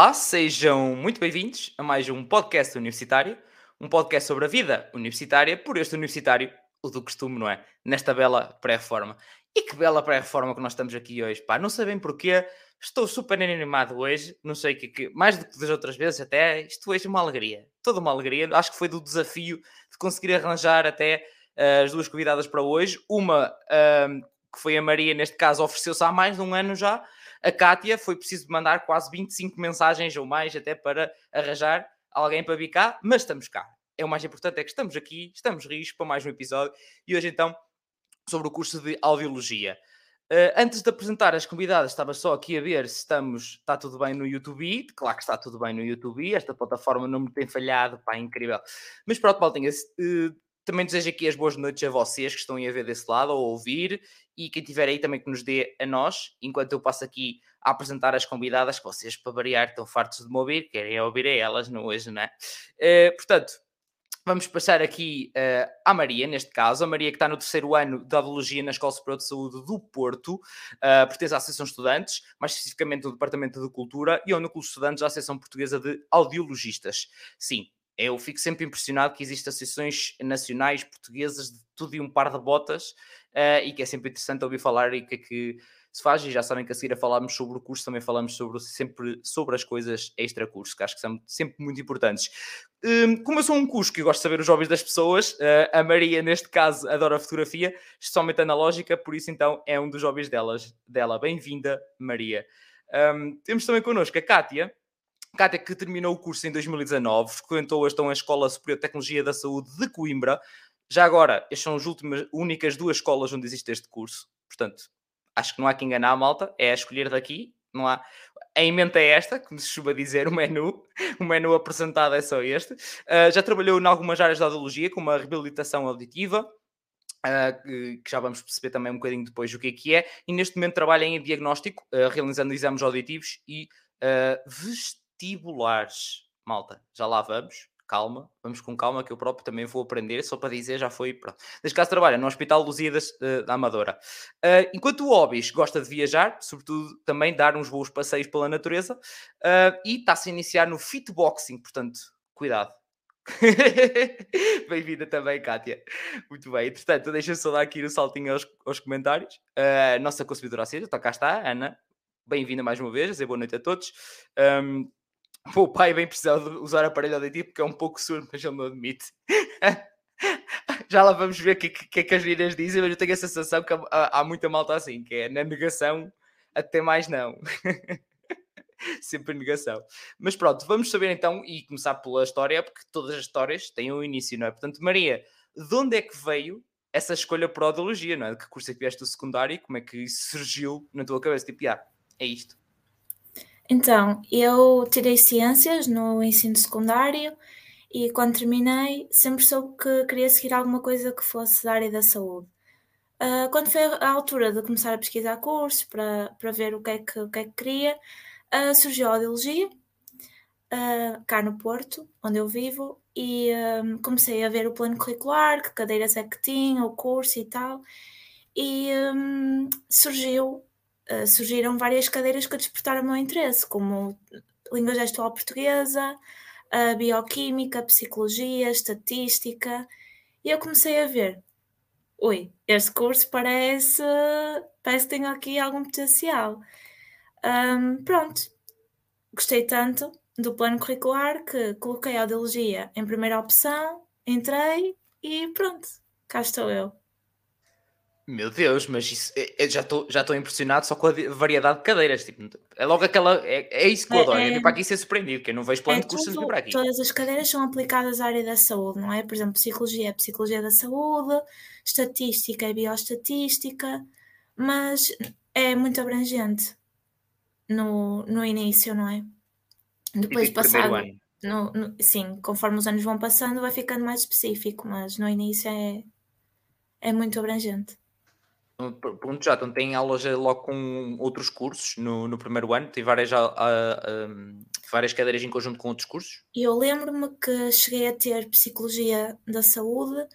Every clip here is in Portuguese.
Olá, sejam muito bem-vindos a mais um podcast universitário, um podcast sobre a vida universitária, por este universitário, o do costume, não é? Nesta bela pré-reforma. E que bela pré-reforma que nós estamos aqui hoje, pá, não sabem porquê, estou super animado hoje, não sei o que, que, mais do que das outras vezes até, isto hoje é uma alegria, toda uma alegria, acho que foi do desafio de conseguir arranjar até uh, as duas convidadas para hoje, uma uh, que foi a Maria, neste caso, ofereceu-se há mais de um ano já, a Kátia foi preciso mandar quase 25 mensagens ou mais até para arranjar alguém para vir cá, mas estamos cá. É o mais importante, é que estamos aqui, estamos rios para mais um episódio e hoje então sobre o curso de Audiologia. Uh, antes de apresentar as convidadas, estava só aqui a ver se estamos, está tudo bem no YouTube. Claro que está tudo bem no YouTube. Esta plataforma não me tem falhado, pá, incrível. Mas pronto, Maltinha, uh, também desejo aqui as boas noites a vocês que estão aí a ver desse lado ou a ouvir e quem tiver aí também que nos dê a nós, enquanto eu passo aqui a apresentar as convidadas que vocês, para variar, estão fartos de me ouvir, querem ouvir a elas, não hoje, não é? Uh, portanto, vamos passar aqui uh, à Maria, neste caso, a Maria que está no terceiro ano de Audiologia na Escola Superior de Saúde do Porto, uh, pertence à Associação de Estudantes, mais especificamente do Departamento de Cultura, e ao Núcleo de Estudantes da Associação Portuguesa de Audiologistas. Sim, eu fico sempre impressionado que existem associações nacionais portuguesas de tudo e um par de botas uh, e que é sempre interessante ouvir falar e que é que se faz, e já sabem que a seguir a falarmos sobre o curso, também falamos sobre, sempre sobre as coisas extra-curso, que acho que são sempre muito importantes. Um, como eu sou um curso que gosto de saber os hobbies das pessoas, uh, a Maria, neste caso, adora fotografia, especialmente analógica, por isso então é um dos hobbies delas, dela. Bem-vinda, Maria. Um, temos também connosco a Kátia, Cátia, que terminou o curso em 2019, frequentou então a Escola Superior de Tecnologia da Saúde de Coimbra. Já agora, estas são as últimas, únicas duas escolas onde existe este curso. Portanto, acho que não há que enganar a malta, é a escolher daqui. Não há. A emenda é esta, como se chuba dizer, o menu. O menu apresentado é só este. Uh, já trabalhou em algumas áreas da audiologia, como a reabilitação auditiva, Uh, que já vamos perceber também um bocadinho depois o que é que é, e neste momento trabalha em diagnóstico, uh, realizando exames auditivos e vestibulares. Malta, já lá vamos. Calma, vamos com calma, que eu próprio também vou aprender, só para dizer, já foi. Pronto. Neste caso, trabalha no Hospital Lusíadas uh, da Amadora. Uh, enquanto o Hobbies gosta de viajar, sobretudo também dar uns bons passeios pela natureza, uh, e está-se a iniciar no fitboxing, portanto, cuidado. Bem-vinda também, Kátia. Muito bem. Entretanto, deixa só dar aqui o um saltinho aos, aos comentários. A nossa consumidora acesa, então cá está, Ana. Bem-vinda mais uma vez, dizer boa noite a todos. Um, o pai bem precisar de usar aparelho auditivo porque é um pouco surdo, mas ele não admite. Já lá vamos ver o que, que, é que as meninas dizem, mas eu tenho a sensação que há, há muita malta assim, que é na negação até mais não. Sempre negação. Mas pronto, vamos saber então e começar pela história, porque todas as histórias têm um início, não é? Portanto, Maria, de onde é que veio essa escolha por audiologia, não é? De que curso é que vieste do secundário e como é que isso surgiu na tua cabeça? Tipo, ah, é isto. Então, eu tirei ciências no ensino secundário e quando terminei sempre soube que queria seguir alguma coisa que fosse da área da saúde. Uh, quando foi a altura de começar a pesquisar cursos para, para ver o que é que, o que, é que queria, uh, surgiu a audiologia, uh, cá no Porto, onde eu vivo, e comecei a ver o plano curricular, que cadeiras é que tinha, o curso e tal, e um, surgiu uh, surgiram várias cadeiras que despertaram o meu interesse, como língua gestual portuguesa, bioquímica, psicologia, estatística, e eu comecei a ver, ui, este curso parece, parece que tem aqui algum potencial. Um, pronto, gostei tanto do plano curricular que coloquei a audiologia em primeira opção, entrei e pronto, cá estou eu. Meu Deus, mas isso, é, é, já estou já impressionado só com a variedade de cadeiras. Tipo, é logo aquela. É, é isso que eu é, adoro. É, é para aqui ser surpreendido, que eu não vejo plano é de curso para aqui. Todas as cadeiras são aplicadas à área da saúde, não é? Por exemplo, psicologia é psicologia da saúde, estatística é bioestatística, mas é muito abrangente no, no início, não é? Depois tipo, passado. No, no, sim, conforme os anos vão passando, vai ficando mais específico, mas no início é, é muito abrangente. Pergunto já, então tem aulas logo com outros cursos no, no primeiro ano? Tem várias, a, a, a, várias cadeiras em conjunto com outros cursos? Eu lembro-me que cheguei a ter Psicologia da Saúde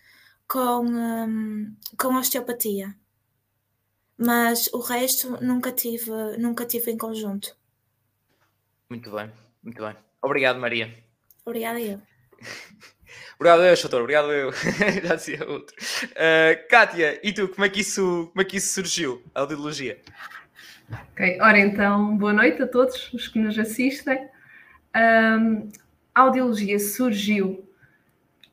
com, um, com osteopatia, mas o resto nunca tive, nunca tive em conjunto. Muito bem. Muito bem. Obrigado, Maria. Obrigada eu. Obrigado eu, doutor. Obrigado eu. Já dizia outro. Uh, Kátia, e tu, como é, que isso, como é que isso surgiu, a audiologia? Ok, ora então, boa noite a todos os que nos assistem. Um, a audiologia surgiu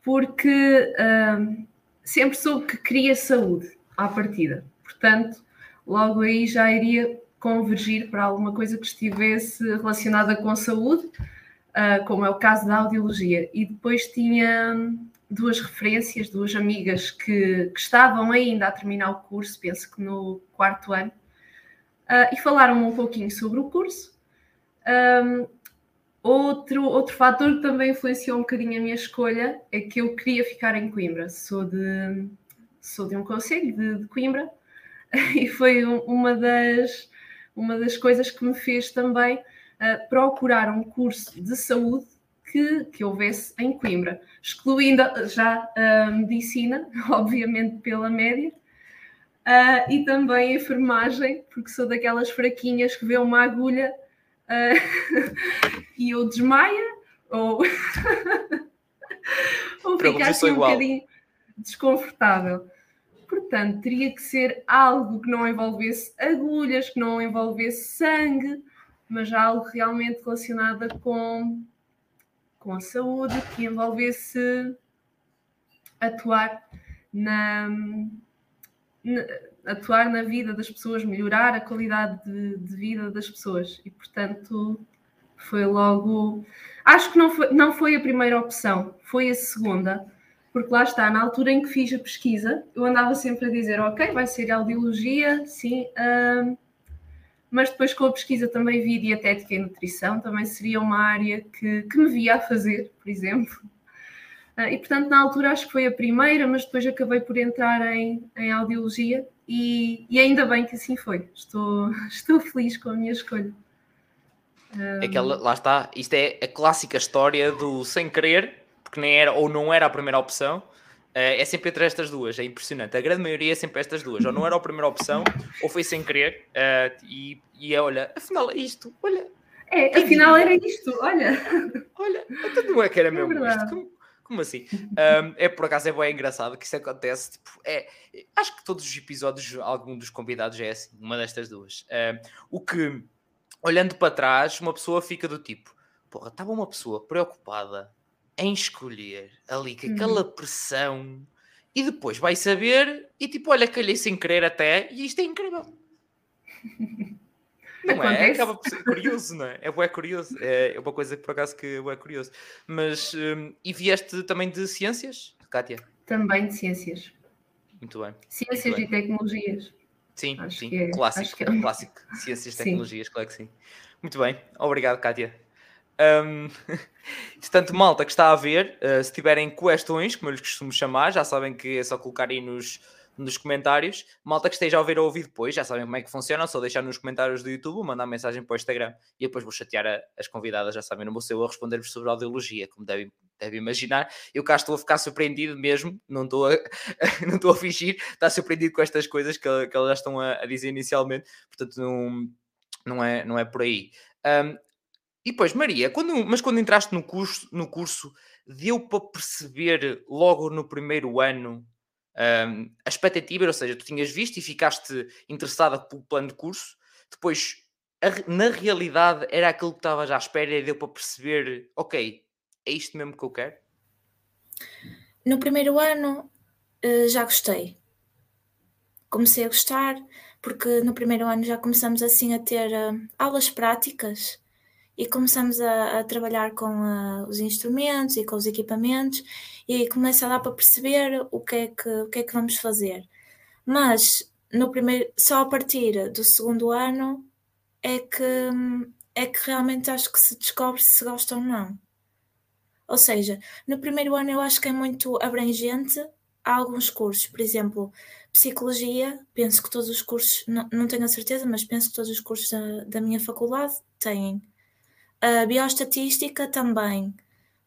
porque um, sempre soube que queria saúde à partida. Portanto, logo aí já iria convergir para alguma coisa que estivesse relacionada com saúde, uh, como é o caso da audiologia. E depois tinha duas referências, duas amigas que, que estavam ainda a terminar o curso, penso que no quarto ano, uh, e falaram um pouquinho sobre o curso. Um, outro, outro fator que também influenciou um bocadinho a minha escolha é que eu queria ficar em Coimbra. Sou de, sou de um conselho de, de Coimbra e foi uma das, uma das coisas que me fez também uh, procurar um curso de saúde que, que houvesse em Coimbra, excluindo já a medicina, obviamente pela média, uh, e também a enfermagem, porque sou daquelas fraquinhas que vê uma agulha uh, e ou desmaia, ou, ou fica assim um bocadinho desconfortável. Portanto, teria que ser algo que não envolvesse agulhas, que não envolvesse sangue, mas algo realmente relacionado com, com a saúde, que envolvesse atuar na, na, atuar na vida das pessoas, melhorar a qualidade de, de, vida das pessoas. E, portanto, foi logo. Acho que não foi, não foi a primeira opção, foi a segunda porque lá está, na altura em que fiz a pesquisa, eu andava sempre a dizer, ok, vai ser audiologia, sim, uh, mas depois com a pesquisa também vi dietética e nutrição, também seria uma área que, que me via a fazer, por exemplo. Uh, e portanto, na altura acho que foi a primeira, mas depois acabei por entrar em, em audiologia e, e ainda bem que assim foi. Estou, estou feliz com a minha escolha. É que ela, lá está, isto é a clássica história do sem querer porque nem era ou não era a primeira opção, é sempre entre estas duas, é impressionante. A grande maioria é sempre estas duas, ou não era a primeira opção, ou foi sem querer, uh, e, e é, olha, afinal é isto, olha. É, afinal era isto, olha. Olha, até não é que era é mesmo isto. Como, como assim? Um, é por acaso é bem engraçado que isso acontece. Tipo, é, acho que todos os episódios, algum dos convidados é assim, uma destas duas. o que, olhando para trás, uma pessoa fica do tipo: porra, estava uma pessoa preocupada em escolher ali com aquela uhum. pressão e depois vai saber e tipo, olha, calhei sem querer até e isto é incrível. Não é? Acontece. é? Acaba por ser curioso, não é? É curioso. É, é uma coisa que por acaso que é curioso. Mas, um, e vieste também de ciências, Kátia? Também de ciências. Muito bem. Ciências Muito bem. e tecnologias. Sim, acho sim. É, clássico, é... clássico. Ciências e tecnologias, claro que sim. Muito bem. Obrigado, Kátia. Um, portanto, malta que está a ver, uh, se tiverem questões, como eu lhes costumo chamar, já sabem que é só colocar aí nos, nos comentários. Malta que esteja a ouvir ou ouvir depois, já sabem como é que funciona, só deixar nos comentários do YouTube, mandar mensagem para o Instagram e depois vou chatear a, as convidadas, já sabem, não vou ser eu a responder-vos sobre a audiologia, como devem, devem imaginar. Eu cá estou a ficar surpreendido mesmo, não estou a, não estou a fingir, está surpreendido com estas coisas que, que elas estão a, a dizer inicialmente, portanto não, não, é, não é por aí. Um, e depois, Maria, quando, mas quando entraste no curso, no curso, deu para perceber logo no primeiro ano um, a expectativa, ou seja, tu tinhas visto e ficaste interessada pelo plano de curso, depois, a, na realidade, era aquilo que estavas à espera e deu para perceber, ok, é isto mesmo que eu quero? No primeiro ano eh, já gostei. Comecei a gostar, porque no primeiro ano já começamos assim a ter uh, aulas práticas e começamos a, a trabalhar com uh, os instrumentos e com os equipamentos e começa a dar para perceber o que é que, o que, é que vamos fazer. Mas no primeiro, só a partir do segundo ano é que, é que realmente acho que se descobre se gosta ou não. Ou seja, no primeiro ano eu acho que é muito abrangente. Há alguns cursos, por exemplo, psicologia, penso que todos os cursos, não, não tenho a certeza, mas penso que todos os cursos da, da minha faculdade têm a bioestatística também.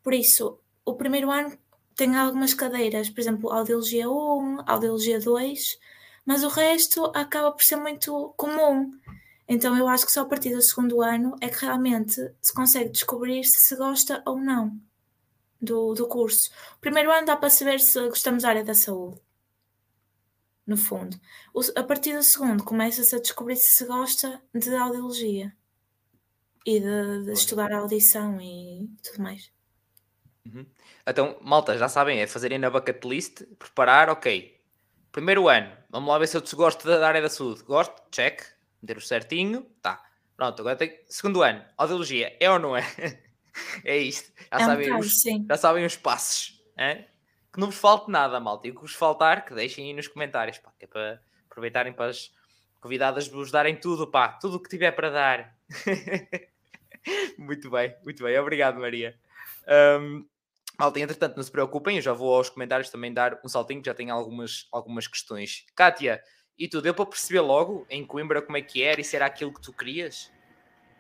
Por isso, o primeiro ano tem algumas cadeiras, por exemplo, audiologia 1, audiologia 2, mas o resto acaba por ser muito comum. Então eu acho que só a partir do segundo ano é que realmente se consegue descobrir se se gosta ou não do, do curso. O primeiro ano dá para saber se gostamos da área da saúde. No fundo. O, a partir do segundo começa-se a descobrir se se gosta de audiologia e de, de estudar a audição e tudo mais. Uhum. Então, malta, já sabem, é fazerem na bucket list, preparar, ok. Primeiro ano, vamos lá ver se eu gosto da área da saúde. Gosto? Check. Meter o certinho, tá. Pronto, agora tem. Segundo ano, audiologia, é ou não é? é isto. Já, é sabem, um os, já sabem os passos. É? Que não vos falte nada, malta. E o que vos faltar, que deixem aí nos comentários, pá, que é para aproveitarem para as convidadas vos darem tudo, pá, tudo o que tiver para dar. muito bem, muito bem. Obrigado, Maria. Um, Malta, entretanto, não se preocupem, eu já vou aos comentários também dar um saltinho, já tenho algumas, algumas questões. Kátia, e tu, deu para perceber logo em Coimbra como é que era e se era aquilo que tu querias?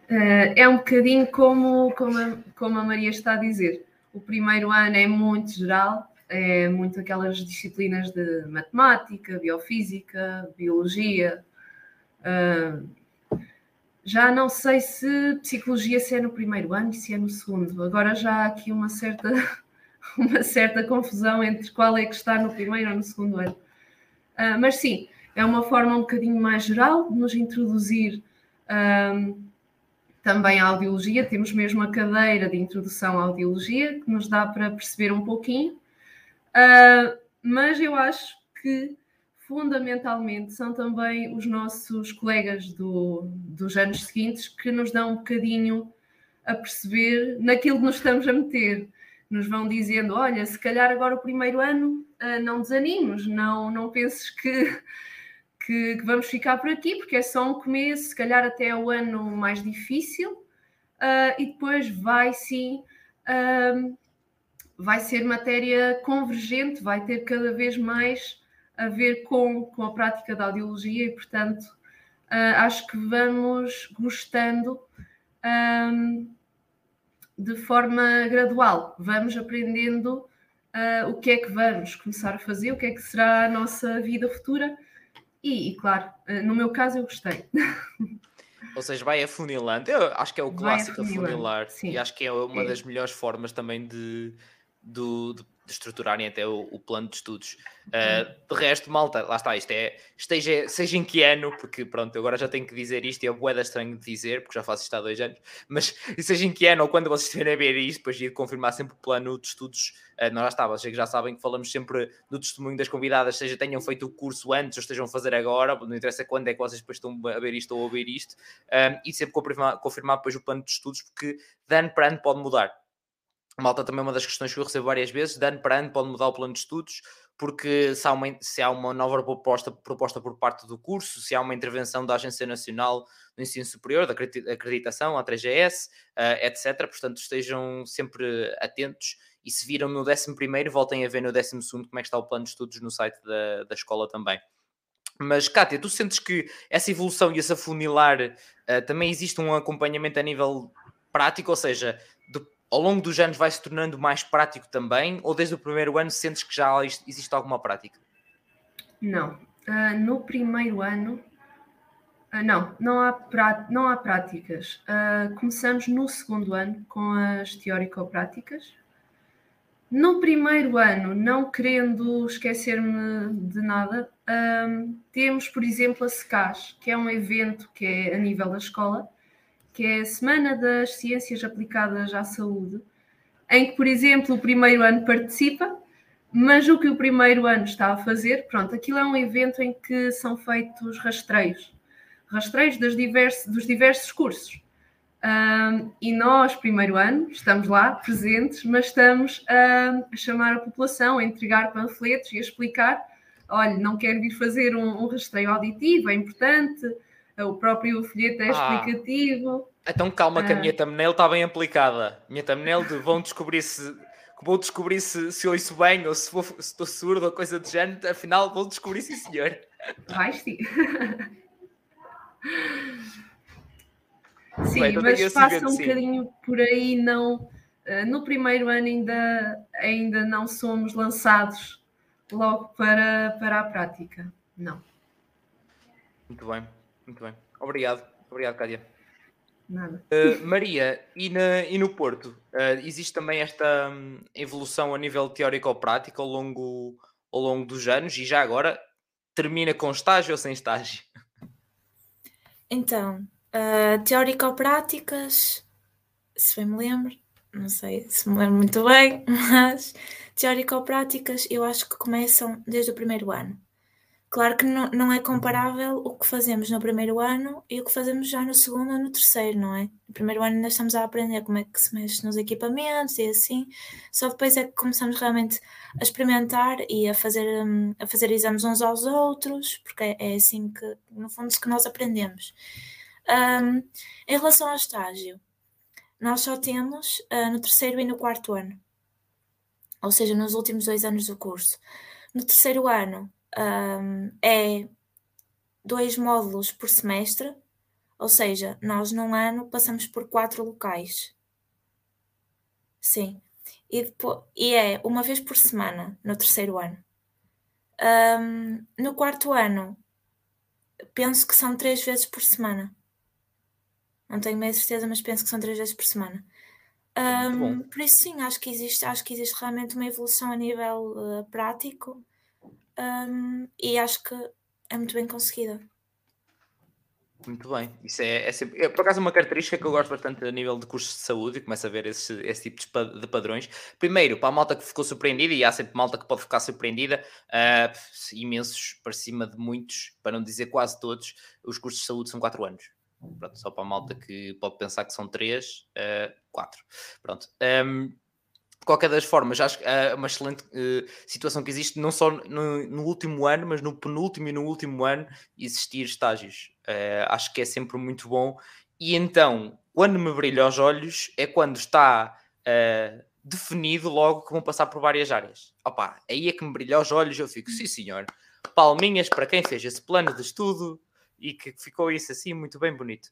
Uh, é um bocadinho como, como, a, como a Maria está a dizer. O primeiro ano é muito geral, é muito aquelas disciplinas de matemática, biofísica, biologia. Uh, já não sei se psicologia se é no primeiro ano e se é no segundo. Agora já há aqui uma certa, uma certa confusão entre qual é que está no primeiro ou no segundo ano. Uh, mas sim, é uma forma um bocadinho mais geral de nos introduzir um, também à audiologia. Temos mesmo a cadeira de introdução à audiologia que nos dá para perceber um pouquinho. Uh, mas eu acho que fundamentalmente são também os nossos colegas do, dos anos seguintes que nos dão um bocadinho a perceber naquilo que nos estamos a meter. Nos vão dizendo: olha, se calhar agora o primeiro ano uh, não desanimes, não, não penses que, que, que, vamos ficar por aqui, porque é só um começo, se calhar até o ano mais difícil, uh, e depois vai sim. Uh, vai ser matéria convergente, vai ter cada vez mais a ver com, com a prática da audiologia e, portanto, uh, acho que vamos gostando um, de forma gradual, vamos aprendendo uh, o que é que vamos começar a fazer, o que é que será a nossa vida futura e, e claro, uh, no meu caso eu gostei. Ou seja, vai afunilando. Eu acho que é o clássico afunilar. E acho que é uma é. das melhores formas também de, do, de de estruturarem até o, o plano de estudos. Uh, de resto, malta, lá está, isto é, esteja, seja em que ano, porque pronto, agora já tenho que dizer isto e é boeda estranho de dizer, porque já faço isto há dois anos, mas seja em que ano ou quando vocês estiverem a ver isto, depois de confirmar sempre o plano de estudos, uh, nós já está, vocês já sabem que falamos sempre do testemunho das convidadas, seja tenham feito o curso antes ou estejam a fazer agora, não interessa quando é que vocês depois estão a ver isto ou a ouvir isto, uh, e sempre confirmar, confirmar depois o plano de estudos, porque de ano para ano pode mudar malta também uma das questões que eu recebo várias vezes, de ano para ano pode mudar o plano de estudos, porque se há uma, se há uma nova proposta, proposta por parte do curso, se há uma intervenção da Agência Nacional do Ensino Superior, da acreditação, a 3GS, uh, etc. Portanto, estejam sempre atentos e se viram no 11 voltem a ver no 12 como é que está o plano de estudos no site da, da escola também. Mas, Kátia, tu sentes que essa evolução e essa funilar uh, também existe um acompanhamento a nível prático, ou seja, de, ao longo dos anos vai se tornando mais prático também? Ou desde o primeiro ano sentes que já existe alguma prática? Não. Uh, no primeiro ano, uh, não, não há, prá não há práticas. Uh, começamos no segundo ano com as teórico-práticas. No primeiro ano, não querendo esquecer-me de nada, temos, por exemplo, a SECAS, que é um evento que é a nível da escola, que é a Semana das Ciências Aplicadas à Saúde, em que, por exemplo, o primeiro ano participa, mas o que o primeiro ano está a fazer, pronto, aquilo é um evento em que são feitos rastreios, rastreios diversos, dos diversos cursos. Um, e nós, primeiro ano, estamos lá presentes, mas estamos a chamar a população, a entregar panfletos e a explicar: olha, não quero vir fazer um, um rastreio auditivo, é importante, o próprio folheto é ah. explicativo. Então calma que a minha ah. thumbnail está bem aplicada. Minha thumbnail de vão descobrir se vou descobrir se, se ouço bem ou se, vou, se estou surdo ou coisa do género, afinal vou descobrir sim senhor. Vais sim. sim, bem, então mas passa um bocadinho por aí, não. Uh, no primeiro ano ainda, ainda não somos lançados logo para, para a prática. Não. Muito bem. Muito bem. Obrigado. Obrigado, Cádia. Nada. Uh, Maria, e, na, e, no Porto, uh, existe também esta um, evolução a nível teórico ou prático ao longo, ao longo dos anos e já agora termina com estágio ou sem estágio? Então, uh, teórico ou práticas, se bem me lembro, não sei se me lembro muito bem, mas teórico ou práticas eu acho que começam desde o primeiro ano. Claro que não, não é comparável o que fazemos no primeiro ano e o que fazemos já no segundo ou no terceiro, não é? No primeiro ano ainda estamos a aprender como é que se mexe nos equipamentos e assim, só depois é que começamos realmente a experimentar e a fazer, hum, a fazer exames uns aos outros, porque é, é assim que, no fundo, que nós aprendemos. Um, em relação ao estágio, nós só temos uh, no terceiro e no quarto ano, ou seja, nos últimos dois anos do curso. No terceiro ano, um, é dois módulos por semestre, ou seja, nós num ano passamos por quatro locais. Sim. E, depois, e é uma vez por semana no terceiro ano. Um, no quarto ano, penso que são três vezes por semana. Não tenho meio certeza, mas penso que são três vezes por semana. Um, por isso sim, acho que existe, acho que existe realmente uma evolução a nível uh, prático um, e acho que é muito bem conseguida. Muito bem, isso é, é, sempre, é por acaso uma característica que eu gosto bastante a nível de cursos de saúde e começo a ver esse, esse tipo de padrões. Primeiro, para a malta que ficou surpreendida, e há sempre malta que pode ficar surpreendida, uh, imensos para cima de muitos, para não dizer quase todos, os cursos de saúde são 4 anos. Pronto, só para a malta que pode pensar que são 3, 4. Uh, Pronto. Um, de qualquer das formas, acho que é uma excelente uh, situação que existe, não só no, no, último ano, mas no penúltimo e no último ano, existir estágios. Uh, acho que é sempre muito bom. E então, quando me brilha os olhos, é quando está uh, definido logo que vão passar por várias áreas. Opa, aí é que me brilha os olhos, eu fico, sim senhor, palminhas para quem fez esse plano de estudo e que ficou isso assim muito bem bonito.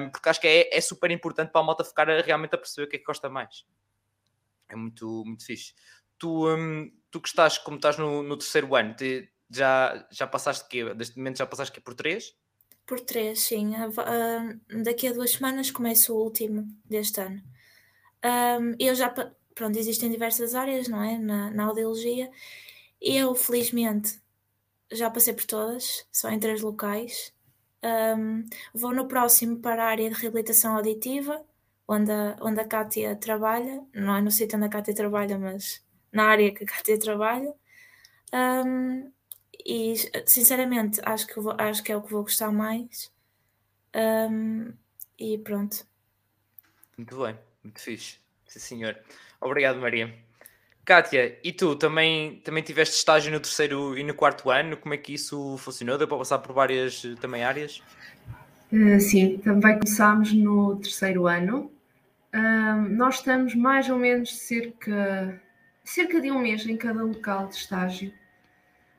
Um, porque acho que é, é super importante para a malta ficar a, realmente a perceber o que é que gosta mais. É muito, muito fixe. Tu, um, tu que estás, como estás no, no terceiro ano, te, já, já passaste quê? Deste momento já passaste quê? Por três? Por três, sim. Uh, daqui a duas semanas começo o último deste ano. Um, eu já, pronto, existem diversas áreas, não é? Na, na audiologia. Eu, felizmente, já passei por todas, só em três locais. Um, vou no próximo para a área de reabilitação auditiva onde a, onde a Kátia trabalha, não é no sítio onde a Kátia trabalha, mas na área que a Kátia trabalha. Um, e sinceramente acho que, vou, acho que é o que vou gostar mais. Um, e pronto. Muito bem, muito fixe. Sim, senhor. Obrigado, Maria. Kátia, e tu também, também tiveste estágio no terceiro e no quarto ano? Como é que isso funcionou? Deu para passar por várias também áreas? Uh, sim, também começámos no terceiro ano nós estamos mais ou menos cerca, cerca de um mês em cada local de estágio.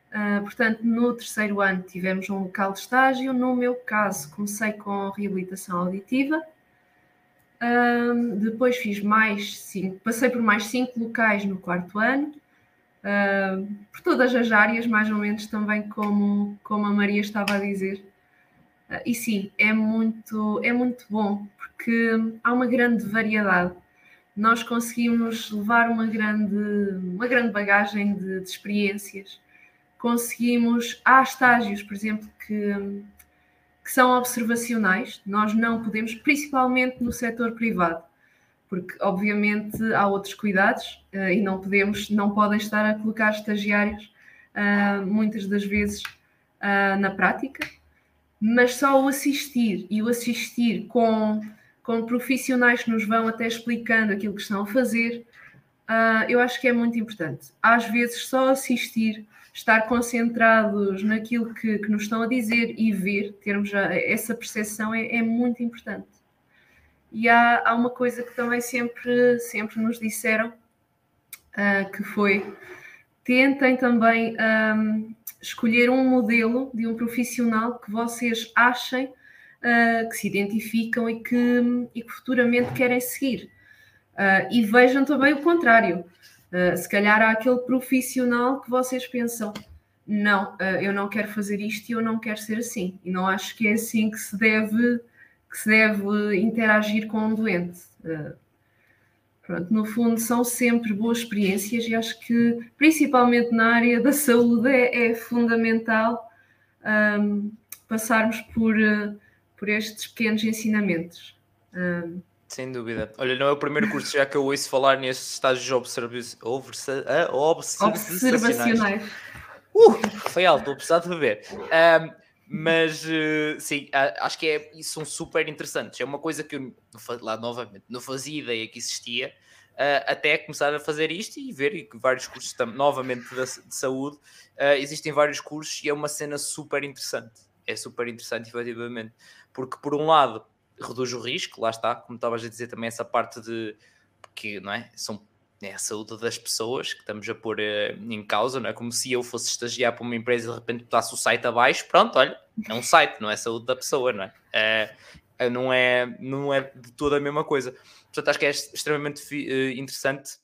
Uh, portanto, no terceiro ano tivemos um local de estágio. No meu caso, comecei com reabilitação auditiva. depois fiz mais cinco, passei por mais cinco locais no quarto ano, uh, por todas as áreas, mais ou menos também como, como a Maria estava a dizer. Uh, e sim, é muito, é muito bom, porque há uma grande variedade. Nós conseguimos levar uma grande, uma grande bagagem de, de experiências. Conseguimos, há estágios, por exemplo, que, que são observacionais, nós não podemos, principalmente no setor privado, porque obviamente há outros cuidados uh, e não podemos, não podem estar a colocar estagiários uh, muitas das vezes uh, na prática, mas só o assistir e o assistir com com profissionais que nos vão até explicando aquilo que estão a fazer, uh, eu acho que é muito importante. Às vezes, só assistir, estar concentrados naquilo que, que nos estão a dizer e ver, termos a, essa percepção é, é, muito importante. E há, há, uma coisa que também sempre, sempre nos disseram, uh, que foi tentem também um, escolher um modelo de um profissional que vocês achem uh, que se identificam e que, e que futuramente querem seguir. Uh, e vejam também o contrário. Uh, se calhar há aquele profissional que vocês pensam, não, eu não quero fazer isto e eu não quero ser assim. E não acho que é assim que se deve, que se deve interagir com um doente. Pronto, no fundo, são sempre boas experiências e acho que, principalmente na área da saúde, é, é fundamental um, passarmos por, uh, por estes pequenos ensinamentos. Um, sem dúvida. Olha, não é o primeiro curso já que eu ouço falar nestes estágios observi observacionais. observacionais. Uh, foi alto, estou a precisar de beber. Um, mas uh, sim, acho que é, são super interessantes. É uma coisa que eu lá novamente não fazia ideia que existia. Uh, até começar a fazer isto e ver que vários cursos novamente de, de saúde uh, existem vários cursos e é uma cena super interessante. É super interessante, efetivamente, porque por um lado reduz o risco, lá está, como estavas a dizer também, essa parte de que não é? São é a saúde das pessoas que estamos a pôr uh, em causa, não é? Como se eu fosse estagiar para uma empresa e de repente botasse o site abaixo, pronto, olha, é um site, não é a saúde da pessoa, não é? Uh, não é, não é de toda a mesma coisa. Portanto, acho que é extremamente uh, interessante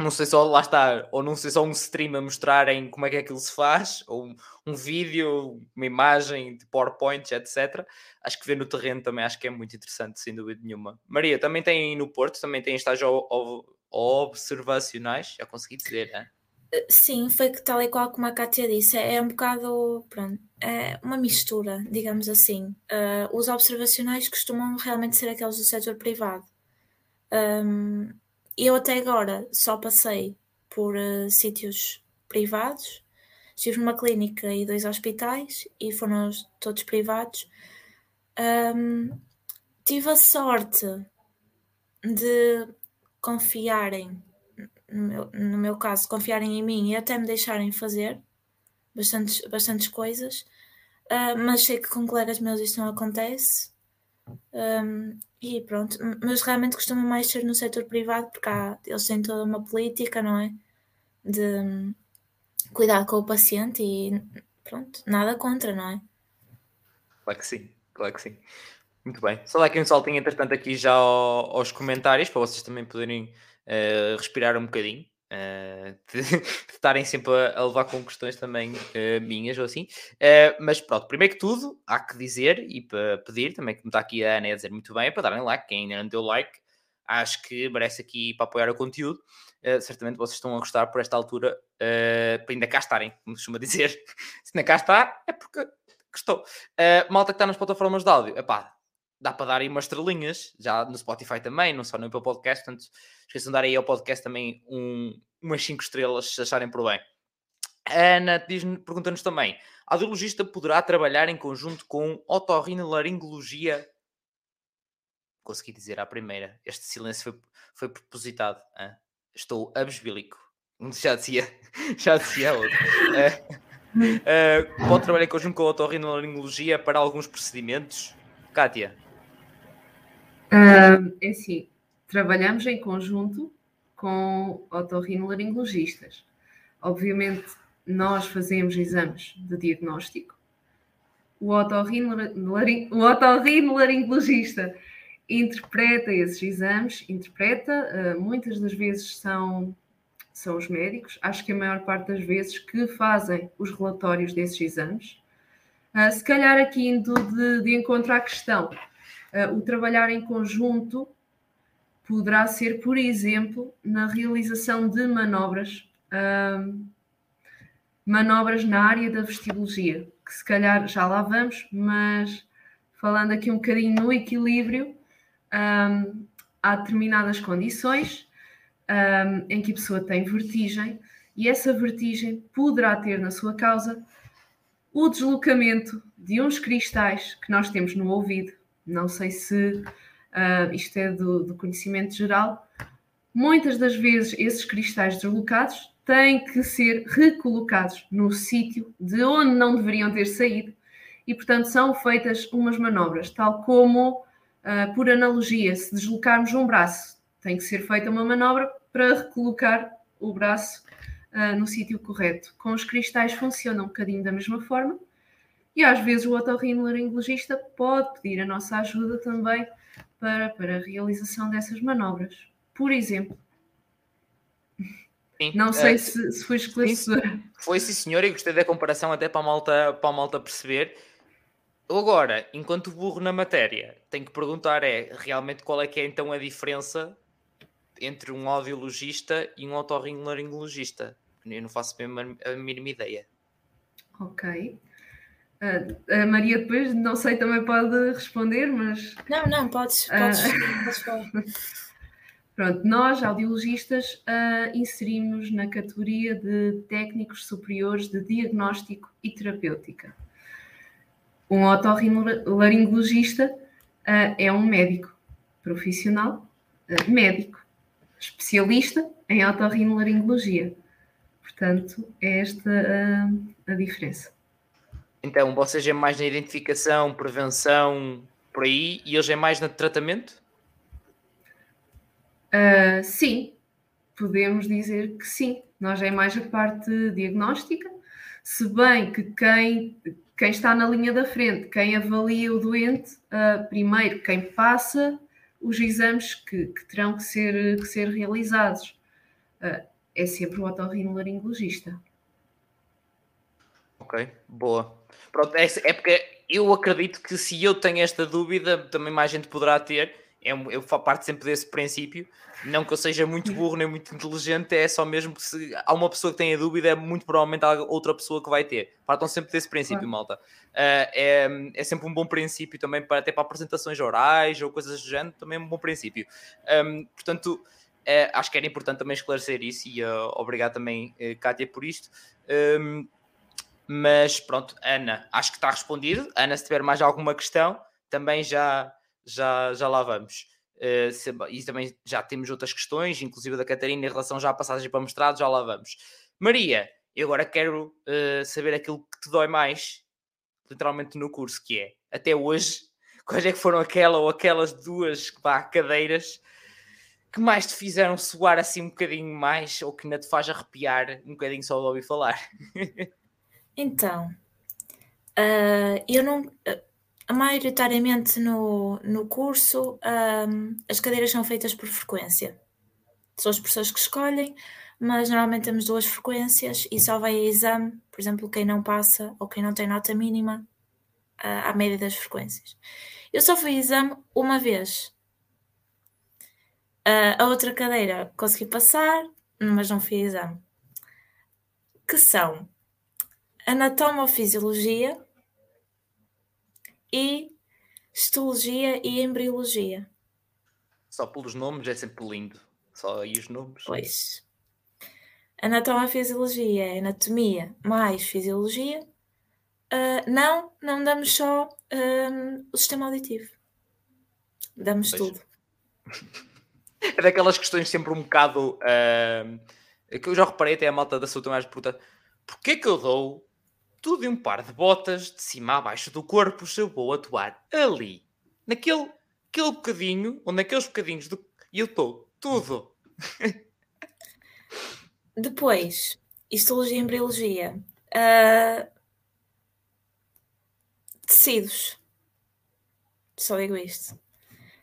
não sei só lá está, ou não sei só um stream a mostrarem como é que aquilo se faz, ou um, um vídeo, uma imagem de PowerPoint, etc. Acho que ver no terreno também acho que é muito interessante, sem dúvida nenhuma. Maria, também tem no Porto, também tem estágio observacionais, já consegui dizer, né? Sim, foi que tal e qual como a Kátia disse, é um bocado, pronto, é uma mistura, digamos assim. Uh, os observacionais costumam realmente ser aqueles do setor privado. Um, eu até agora só passei por uh, sítios privados. Estive numa clínica e dois hospitais e foram todos privados. Um, tive a sorte de confiarem, no meu, no meu, caso, confiarem em mim e até me deixarem fazer bastantes, bastantes coisas, uh, mas sei que com colegas meus isto não acontece. Um, e pronto, mas realmente costumo mais ser no setor privado porque há, eles têm toda uma política, não é? De hum, cuidar com o paciente e pronto, nada contra, não é? Claro que sim, claro que sim. Muito bem. Só dá aqui um saltinho, entretanto, aqui já aos comentários para vocês também poderem uh, respirar um bocadinho. Uh, de, de, estarem sempre a, a, levar com questões também uh, minhas ou assim. Uh, mas pronto, primeiro que tudo, há que dizer e para pedir também, como está aqui a Ana a dizer muito bem, é para darem like. Quem ainda não deu like, acho que merece aqui para apoiar o conteúdo. certamente vocês estão a gostar por esta altura, para ainda cá estarem, como costuma dizer. Se ainda cá está, é porque gostou. malta que está nas plataformas de áudio, epá, dá para dar aí umas estrelinhas, já no Spotify também, não só no Apple Podcast, portanto, esqueçam de dar aí ao podcast também um, umas 5 estrelas, se acharem por bem. A Ana pergunta-nos também, a audiologista poderá trabalhar em conjunto com otorrinolaringologia? Consegui dizer à primeira, este silêncio foi, foi propositado. Hein? Estou abesbílico. Já dizia, já dizia outro. Uh, uh, pode trabalhar em conjunto com a otorrinolaringologia para alguns procedimentos? Kátia? Uh, assim, trabalhamos em conjunto com otorrinolaringologistas. Obviamente, nós fazemos exames de diagnóstico. O otorrinolaringologista interpreta esses exames, interpreta, uh, muitas das vezes são, são os médicos, acho que a maior parte das vezes que fazem os relatórios desses exames. Uh, se calhar aqui indo de, de encontro à questão, uh, o trabalhar em conjunto poderá ser, por exemplo, na realização de manobras, uh, manobras na área da vestibologia, que se calhar já lá vamos, mas falando aqui um bocadinho no equilíbrio, um, há determinadas condições um, em que a pessoa tem vertigem e essa vertigem poderá ter na sua causa o deslocamento de uns cristais que nós temos no ouvido não sei se uh, isto é do, do, conhecimento geral. Muitas das vezes esses cristais deslocados têm que ser recolocados no sítio de onde não deveriam ter saído e, portanto, são feitas umas manobras, tal como, uh, por analogia, se deslocarmos um braço, tem que ser feita uma manobra para recolocar o braço uh, no sítio correto. Com os cristais funciona um bocadinho da mesma forma e às vezes o otorrinolaringologista pode pedir a nossa ajuda também para, para a realização dessas manobras. Por exemplo, Sim. Não sei uh, se, se foi esclarecedor. Foi sim, senhor, e gostei da comparação até para a malta, para a malta perceber. agora, enquanto burro na matéria, tenho que perguntar é realmente qual é que é então a diferença entre um audiologista e um otorrinolaringologista. Eu não faço mesmo a mínima ideia. Ok. A Maria depois, não sei, também pode responder, mas... Não, não, podes, podes, uh... podes falar. Pronto, nós, audiologistas, uh, inserimos na categoria de técnicos superiores de diagnóstico e terapêutica. Um otorrinolaringologista uh, é um médico profissional, uh, médico, especialista em otorrinolaringologia. Portanto, é esta a diferença. Então, vocês é mais na identificação, prevenção, por aí, e eles é mais no tratamento? Uh, sim, podemos dizer que sim. Nós é mais a parte diagnóstica, se bem que quem, quem está na linha da frente, quem avalia o doente, uh, primeiro quem passa os exames que, que terão que ser, que ser realizados, uh, é sempre o otorrinolaringologista. Ok, boa. Pronto, é, é porque eu acredito que se eu tenho esta dúvida, também mais gente poderá ter é, eu parto sempre desse princípio. Não que eu seja muito burro nem muito inteligente, é só mesmo que se há uma pessoa que tenha dúvida, é muito provavelmente há outra pessoa que vai ter. Partam sempre desse princípio, malta. Uh, é, é sempre um bom princípio também, para, até para apresentações orais ou coisas do género, também é um bom princípio. Um, portanto, é, acho que era importante também esclarecer isso e uh, obrigado também, uh, Kátia, por isto. Um, mas pronto, Ana, acho que está respondido. Ana, se tiver mais alguma questão, também já já, já lá vamos. Uh, se, e também já temos outras questões, inclusive da Catarina, em relação já à passagem para mestrado, já lá vamos. Maria, eu agora quero uh, saber aquilo que te dói mais, literalmente no curso, que é, até hoje, quais é que foram aquela ou aquelas duas pá, cadeiras que mais te fizeram suar assim um bocadinho mais, ou que ainda te faz arrepiar um bocadinho só de ouvir falar? então, uh, eu não maioritariamente no, no curso, um, as cadeiras são feitas por frequência. São as pessoas que escolhem, mas normalmente temos duas frequências e só vai a exame, por exemplo, quem não passa ou quem não tem nota mínima uh, à média das frequências. Eu só fui a exame uma vez. A outra cadeira consegui passar, mas não fui a exame. Que são anatomofisiologia, e histologia e embriologia. Só pelos nomes é sempre lindo. Só aí os nomes. Pois. Anatomia e fisiologia é anatomia mais fisiologia. Uh, não, não damos só um, o sistema auditivo. Damos pois. tudo. é daquelas questões sempre um bocado. Uh, que eu já reparei até a malta da saúde mais puta. Porquê que eu dou tudo em um par de botas, de cima a baixo do corpo, se eu vou atuar ali, naquele aquele bocadinho, ou naqueles bocadinhos do. E eu estou tudo. Depois, histologia e embriologia. Uh... Tecidos. Só digo isto.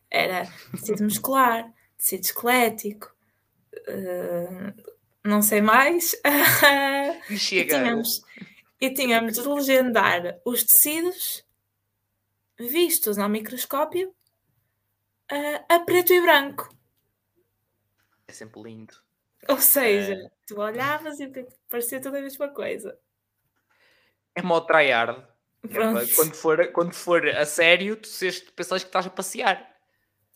Era tecido muscular, tecido esquelético, uh... não sei mais. E chega. E tínhamos, e tínhamos de legendar os tecidos vistos ao microscópio uh, a preto e branco. É sempre lindo. Ou seja, é... tu olhavas e parecia tudo a mesma coisa. É mó tryhard. É, quando, for, quando for a sério, tu pensas que estás a passear.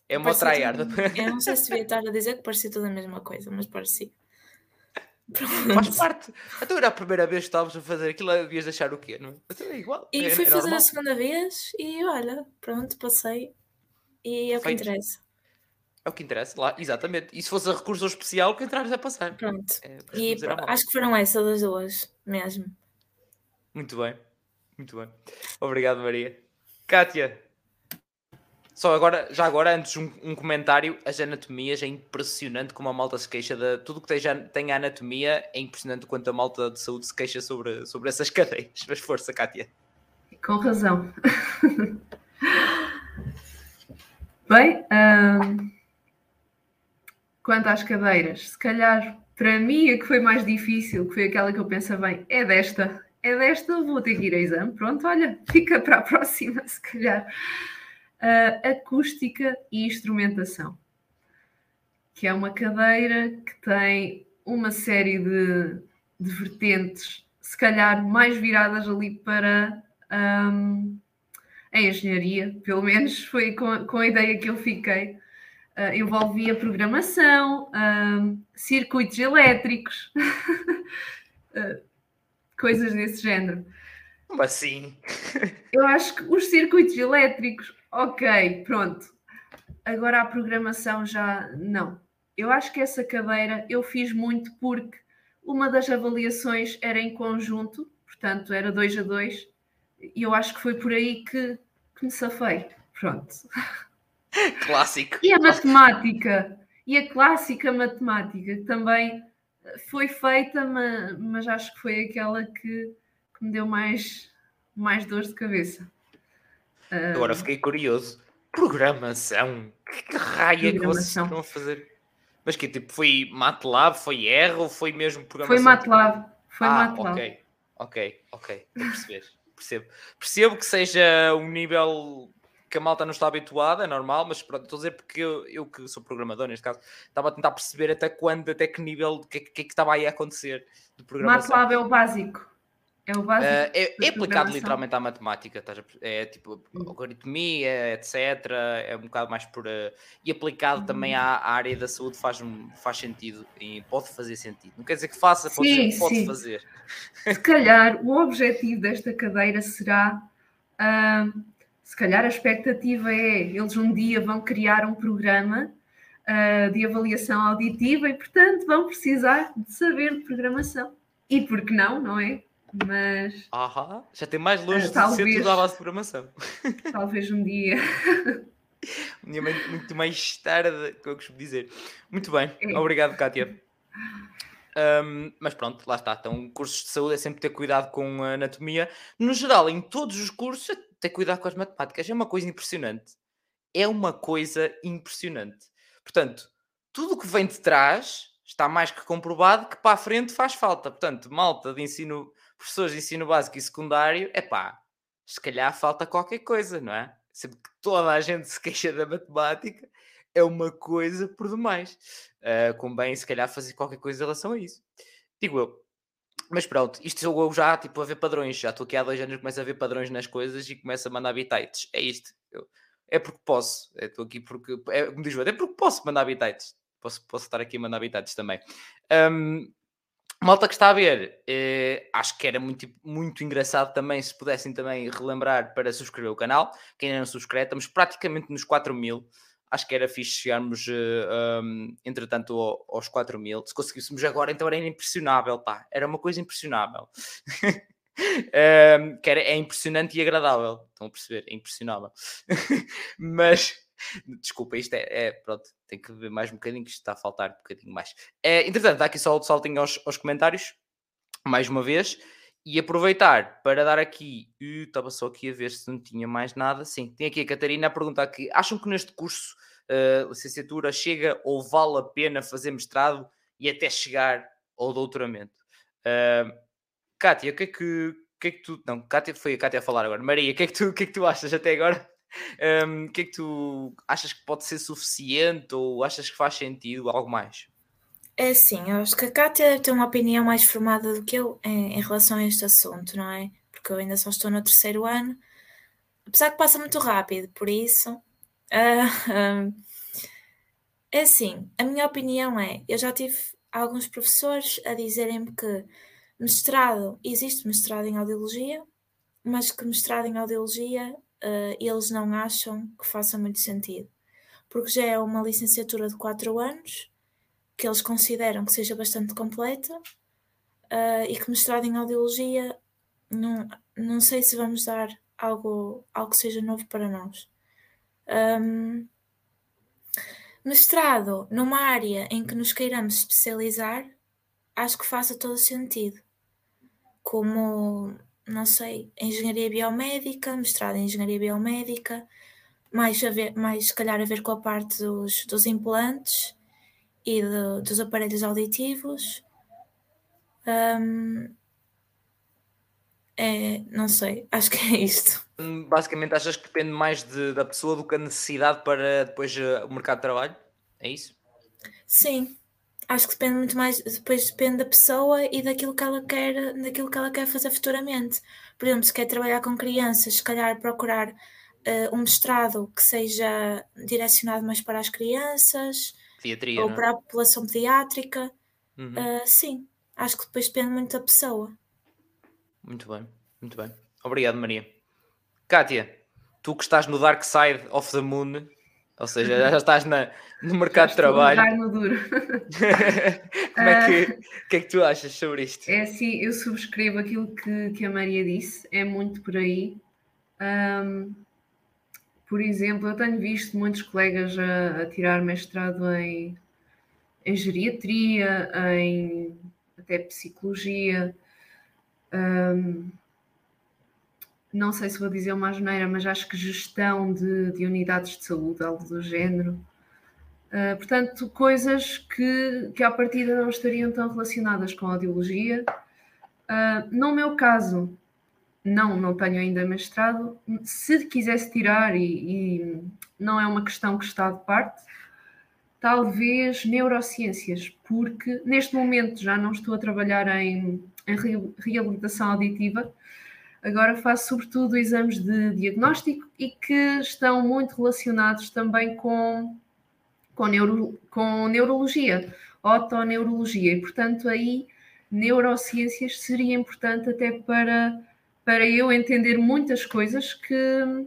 É mó tryhard. Eu não sei se devia estar a dizer que parecia tudo a mesma coisa, mas parecia. Pronto. Faz parte. Então era a primeira vez que estávamos a fazer aquilo, devias deixar o quê? Não? Então é igual. E é, fui é fazer normal. a segunda vez e olha, pronto, passei. E é o que interessa. É o que interessa, lá, exatamente. E se fosse a recurso especial, que entrares a passar. Pronto. É, e acho que foram essas das duas, mesmo. Muito bem. Muito bem. Obrigado, Maria. Kátia, só agora, já agora, antes um, um, comentário, as anatomias é impressionante como a malta se queixa de tudo que tem, tem anatomia, é impressionante quanto a malta de saúde se queixa sobre, sobre essas cadeias. Mas força, Kátia. Com razão. Bem, hum, quanto às cadeiras, se calhar para mim a que foi mais difícil, que foi aquela que eu penso bem, é desta, é desta, vou ter que ir a exame. Pronto, olha, fica para a próxima, se calhar. Uh, acústica e instrumentação, que é uma cadeira que tem uma série de, de vertentes, se calhar mais viradas ali para um, a engenharia, pelo menos foi com, com a ideia que eu fiquei. Uh, envolvia programação, um, circuitos elétricos, uh, coisas desse género. Como assim? eu acho que os circuitos elétricos, ok, pronto. Agora a programação já não. Eu acho que essa cadeira eu fiz muito porque uma das avaliações era em conjunto, portanto era dois a dois, e eu acho que foi por aí que, que me safei. Pronto. Clássico. E a matemática, e a clássica matemática, que também foi feita, mas, mas acho que foi aquela que, que, me deu mais, mais dores de cabeça. Agora fiquei curioso. Programação? Que raio é que vocês estão a fazer? Mas que tipo, foi MATLAB, foi R ou foi mesmo programação? Foi MATLAB. Foi ah, MATLAB. ok, ok, ok. A perceber. Percebo. Percebo que seja um nível que a malta não está habituada, é normal, mas pronto, estou a dizer porque eu, eu, que sou programador neste caso, estava a tentar perceber até quando, até que nível, o que, que, que, estava aí a acontecer de programação. MATLAB é o básico. É o básico. Uh, é, é aplicado literalmente à matemática, é tipo algoritmia, etc. É um bocado mais por. Uh, e aplicado uhum. também à, à, área da saúde faz, faz sentido e pode fazer sentido. Não quer dizer que faça, pode, sim, dizer, pode fazer. Se calhar o objetivo desta cadeira será. Uh, se calhar a expectativa é eles um dia vão criar um programa uh, de avaliação auditiva e, portanto, vão precisar de saber de programação. E por que não, não é? Mas. Já tem mais longe uh, de talvez, ser tudo à base de programação. Talvez um dia. um dia muito mais tarde, que eu costumo dizer. Muito bem, é. obrigado, Kátia. Um, mas pronto, lá está. Então, cursos de saúde é sempre ter cuidado com a anatomia. No geral, em todos os cursos, ter cuidado com as matemáticas. É uma coisa impressionante. É uma coisa impressionante. Portanto, tudo o que vem de trás está mais que comprovado que para a frente faz falta. Portanto, malta de ensino, professores de ensino básico e secundário, é pá, se calhar falta qualquer coisa, não é? Sempre que toda a gente se queixa da matemática, é uma coisa por demais. Uh, convém, se calhar, fazer qualquer coisa em relação a isso. Digo eu. Mas pronto, isto eu já, tipo, a ver padrões. Já estou aqui há dois anos, começo a ver padrões nas coisas e começo a mandar bitites. É isto. Eu, é porque posso. Estou aqui porque. É, como diz o é porque posso mandar bitites. Posso, posso estar aqui a mandar bitites também. Um, malta que está a ver, eh, acho que era muito, muito engraçado também se pudessem também relembrar para subscrever o canal. Quem ainda não subscreve, estamos praticamente nos 4 mil acho que era fixe chegarmos, eh, um, entretanto, ao, aos 4 mil. Se conseguíssemos agora, então era impressionável, pá. Era uma coisa impressionável. um, que era, é impressionante e agradável. Estão a perceber? É impressionável. Mas, desculpa, isto é, é, pronto, tem que ver mais um bocadinho, que isto está a faltar um bocadinho mais. É, entretanto, dá aqui só o saltinho aos, aos comentários, mais uma vez. E aproveitar para dar aqui, estava só aqui a ver se não tinha mais nada. Sim, tem aqui a Catarina a perguntar aqui: acham que neste curso, uh, licenciatura, chega ou vale a pena fazer mestrado e até chegar ao doutoramento? Uh, Kátia, o que é que, que, é que tu. Não, Kátia, foi a Kátia a falar agora. Maria, o que é que tu, o que é que tu achas até agora? Um, o que é que tu achas que pode ser suficiente ou achas que faz sentido algo mais? É eu acho que a Kátia tem uma opinião mais formada do que eu em, em, relação a este assunto, não é? Porque eu ainda só estou no terceiro ano, apesar que passa muito rápido, por isso. Uh, é assim, a minha opinião é: eu já tive alguns professores a dizerem-me que mestrado, existe mestrado em audiologia, mas que mestrado em audiologia uh, eles não acham que faça muito sentido, porque já é uma licenciatura de 4 anos que eles consideram que seja bastante completa uh, e que mestrado em audiologia não, não sei se vamos dar algo, algo que seja novo para nós. Um, mestrado numa área em que nos queiramos especializar, acho que faça todo sentido. Como, não sei, engenharia biomédica, mestrado em engenharia biomédica, mais, a ver, mais se calhar a ver com a parte dos, dos implantes e de, dos aparelhos auditivos. Um, É, não sei, acho que é isto. Hum, basicamente, achas que depende mais de, da pessoa do que a necessidade para depois uh, o mercado de trabalho? É isso? Sim, acho que depende muito mais, depois depende da pessoa e daquilo que ela quer, daquilo que ela quer fazer futuramente. Por exemplo, se quer trabalhar com crianças, se calhar procurar uh, um mestrado que seja direcionado mais para as crianças Pediatria, ou não é? para a população pediátrica. Uhum. Uh, sim, acho que depois depende muito da pessoa. Muito bem, muito bem. Obrigado, Maria. Kátia, tu que estás no Dark Side of the Moon, ou seja, já estás na, no mercado de trabalho. no duro. Como é que, o que é que tu achas sobre isto? É assim, eu subscrevo aquilo que, que a Maria disse, é muito por aí. Ahm, por exemplo, eu tenho visto muitos colegas a, a tirar mestrado em, em geriatria, em até psicologia. Ahm, não sei se vou dizer uma asneira, mas acho que gestão de, de unidades de saúde, algo do género. Uh, portanto, coisas que, que à partida não estariam tão relacionadas com a audiologia. Uh, no meu caso, não, não tenho ainda mestrado. Se quisesse tirar, e, e não é uma questão que está de parte, talvez neurociências, porque neste momento já não estou a trabalhar em, em reabilitação auditiva, agora faço sobretudo exames de diagnóstico e que estão muito relacionados também com com, neuro, com neurologia, otoneurologia, e portanto aí neurociências seria importante até para, para eu entender muitas coisas que,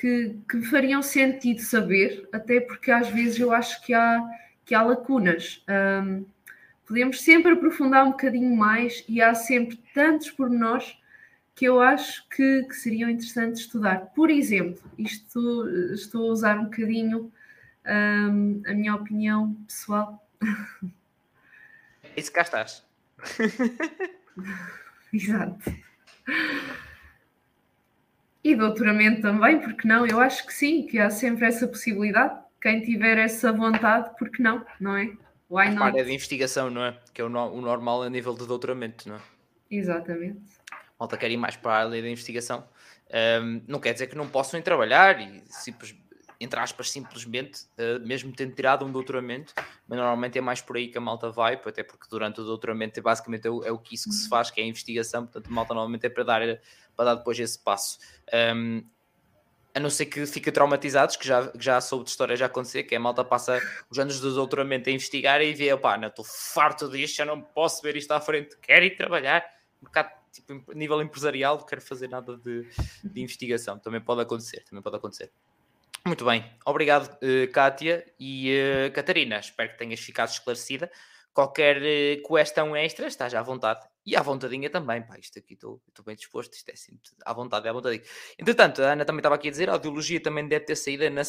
que, que fariam sentido saber, até porque às vezes eu acho que há, que há lacunas. Um, podemos sempre aprofundar um bocadinho mais e há sempre tantos pormenores que eu acho que, que seriam interessantes estudar. Por exemplo, isto estou a usar um bocadinho um, a minha opinião pessoal. Se cá estás. Exato. E doutoramento também, porque não? Eu acho que sim, que há sempre essa possibilidade. Quem tiver essa vontade, porque não, não é? Why not? área de investigação, não é? Que é o, no, o normal a nível de doutoramento, não é? Exatamente. Malta quer ir mais para a área da investigação. Um, não quer dizer que não possam ir trabalhar e simplesmente entre aspas, simplesmente, uh, mesmo tendo tirado um doutoramento, mas normalmente é mais por aí que a malta vai, até porque durante o doutoramento é basicamente é o, é o que isso que se uhum. faz, que é a investigação, portanto a malta normalmente é para dar, para dar depois esse passo. Um, a não ser que fiquem traumatizados, que já, que já soube de história já acontecer, que a malta passa os anos do doutoramento a investigar e vê, opá, não estou farto disto, já não posso ver isto à frente, quero ir trabalhar, um bocado tipo, nível empresarial, não quero fazer nada de, de investigação, também pode acontecer, também pode acontecer. Muito bem, obrigado, uh, Kátia e uh, Catarina. Espero que tenhas ficado esclarecida. Qualquer uh, questão extra, estás à vontade. E à vontadinha também, pá, isto aqui estou bem disposto, isto é sempre à vontade, é à vontade. Entretanto, a Ana também estava aqui a dizer, a audiologia também deve ter saída na,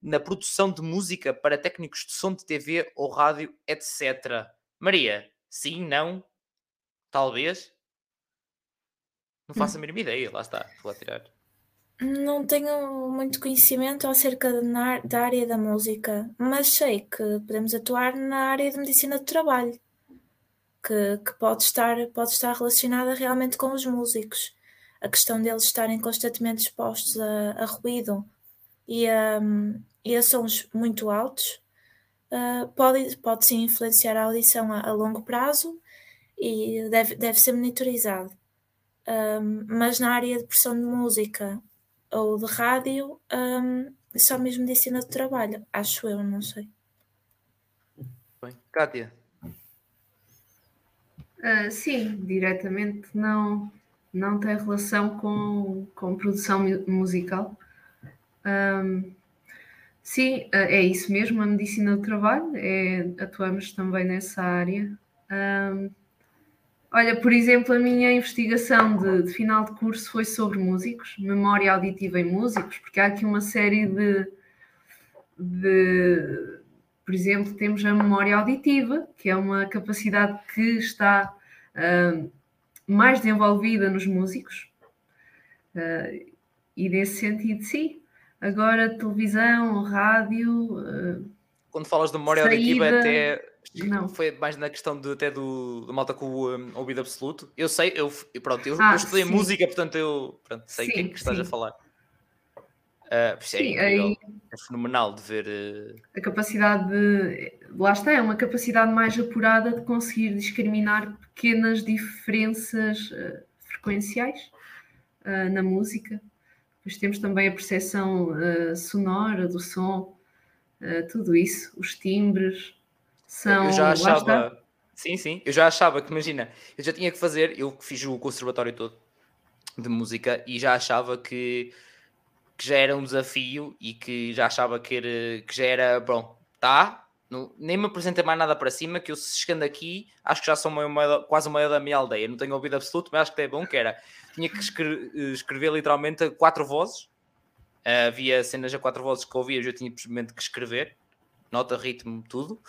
na produção de música para técnicos de som de TV ou rádio, etc. Maria, sim, não, talvez? Não faço a mínima ideia, lá está, vou tirar. Não tenho muito conhecimento acerca da área da música, mas sei que podemos atuar na área de medicina do trabalho, que, que pode, estar, pode estar relacionada realmente com os músicos. A questão deles estarem constantemente expostos a, a ruído e a, e a sons muito altos uh, pode, pode sim influenciar a audição a, a longo prazo e deve, deve ser monitorizado. Um, mas na área de pressão de música ou de rádio, um, só mesmo medicina de trabalho, acho eu, não sei. Bem, Kátia. Uh, sim, diretamente não, não tem relação com, com produção musical. Um, sim, uh, é isso mesmo, a medicina do trabalho, é, atuamos também nessa área. Um, Olha, por exemplo, a minha investigação de, de, final de curso foi sobre músicos, memória auditiva em músicos, porque há aqui uma série de, de por exemplo, temos a memória auditiva, que é uma capacidade que está uh, mais desenvolvida nos músicos, uh, e nesse sentido, sim. Agora, televisão, rádio. Uh, Quando falas de memória saída... auditiva, até Não. Foi mais na questão de, até do, do malta com o um, ouvido absoluto. Eu sei, eu, pronto, eu, Ah, eu estudei sim. música, portanto eu pronto, sei o que é que estás a sim. falar. Por isso é Sim, incrível. aí É fenomenal de ver. eh, a capacidade de. Lá está, é uma capacidade mais apurada de conseguir discriminar pequenas diferenças eh, frequenciais eh, na música. Depois temos também a percepção sonora do som, tudo isso, os timbres. São, eu já achava. Sim, sim. Eu já achava que, imagina, eu já tinha que fazer, eu fiz o conservatório todo de música e já achava que, que já era um desafio e que já achava que, era, que já era, bom, tá, não- nem me apresenta mais nada para cima, que eu se chegando aqui, acho que já sou quase o maior da minha aldeia. Não tenho ouvido absoluto, mas acho que é bom que era. Tinha que escre- escrever literalmente quatro vozes. Ah, havia cenas a quatro vozes que ouvia, eu tinha simplesmente que escrever, nota, ritmo, tudo.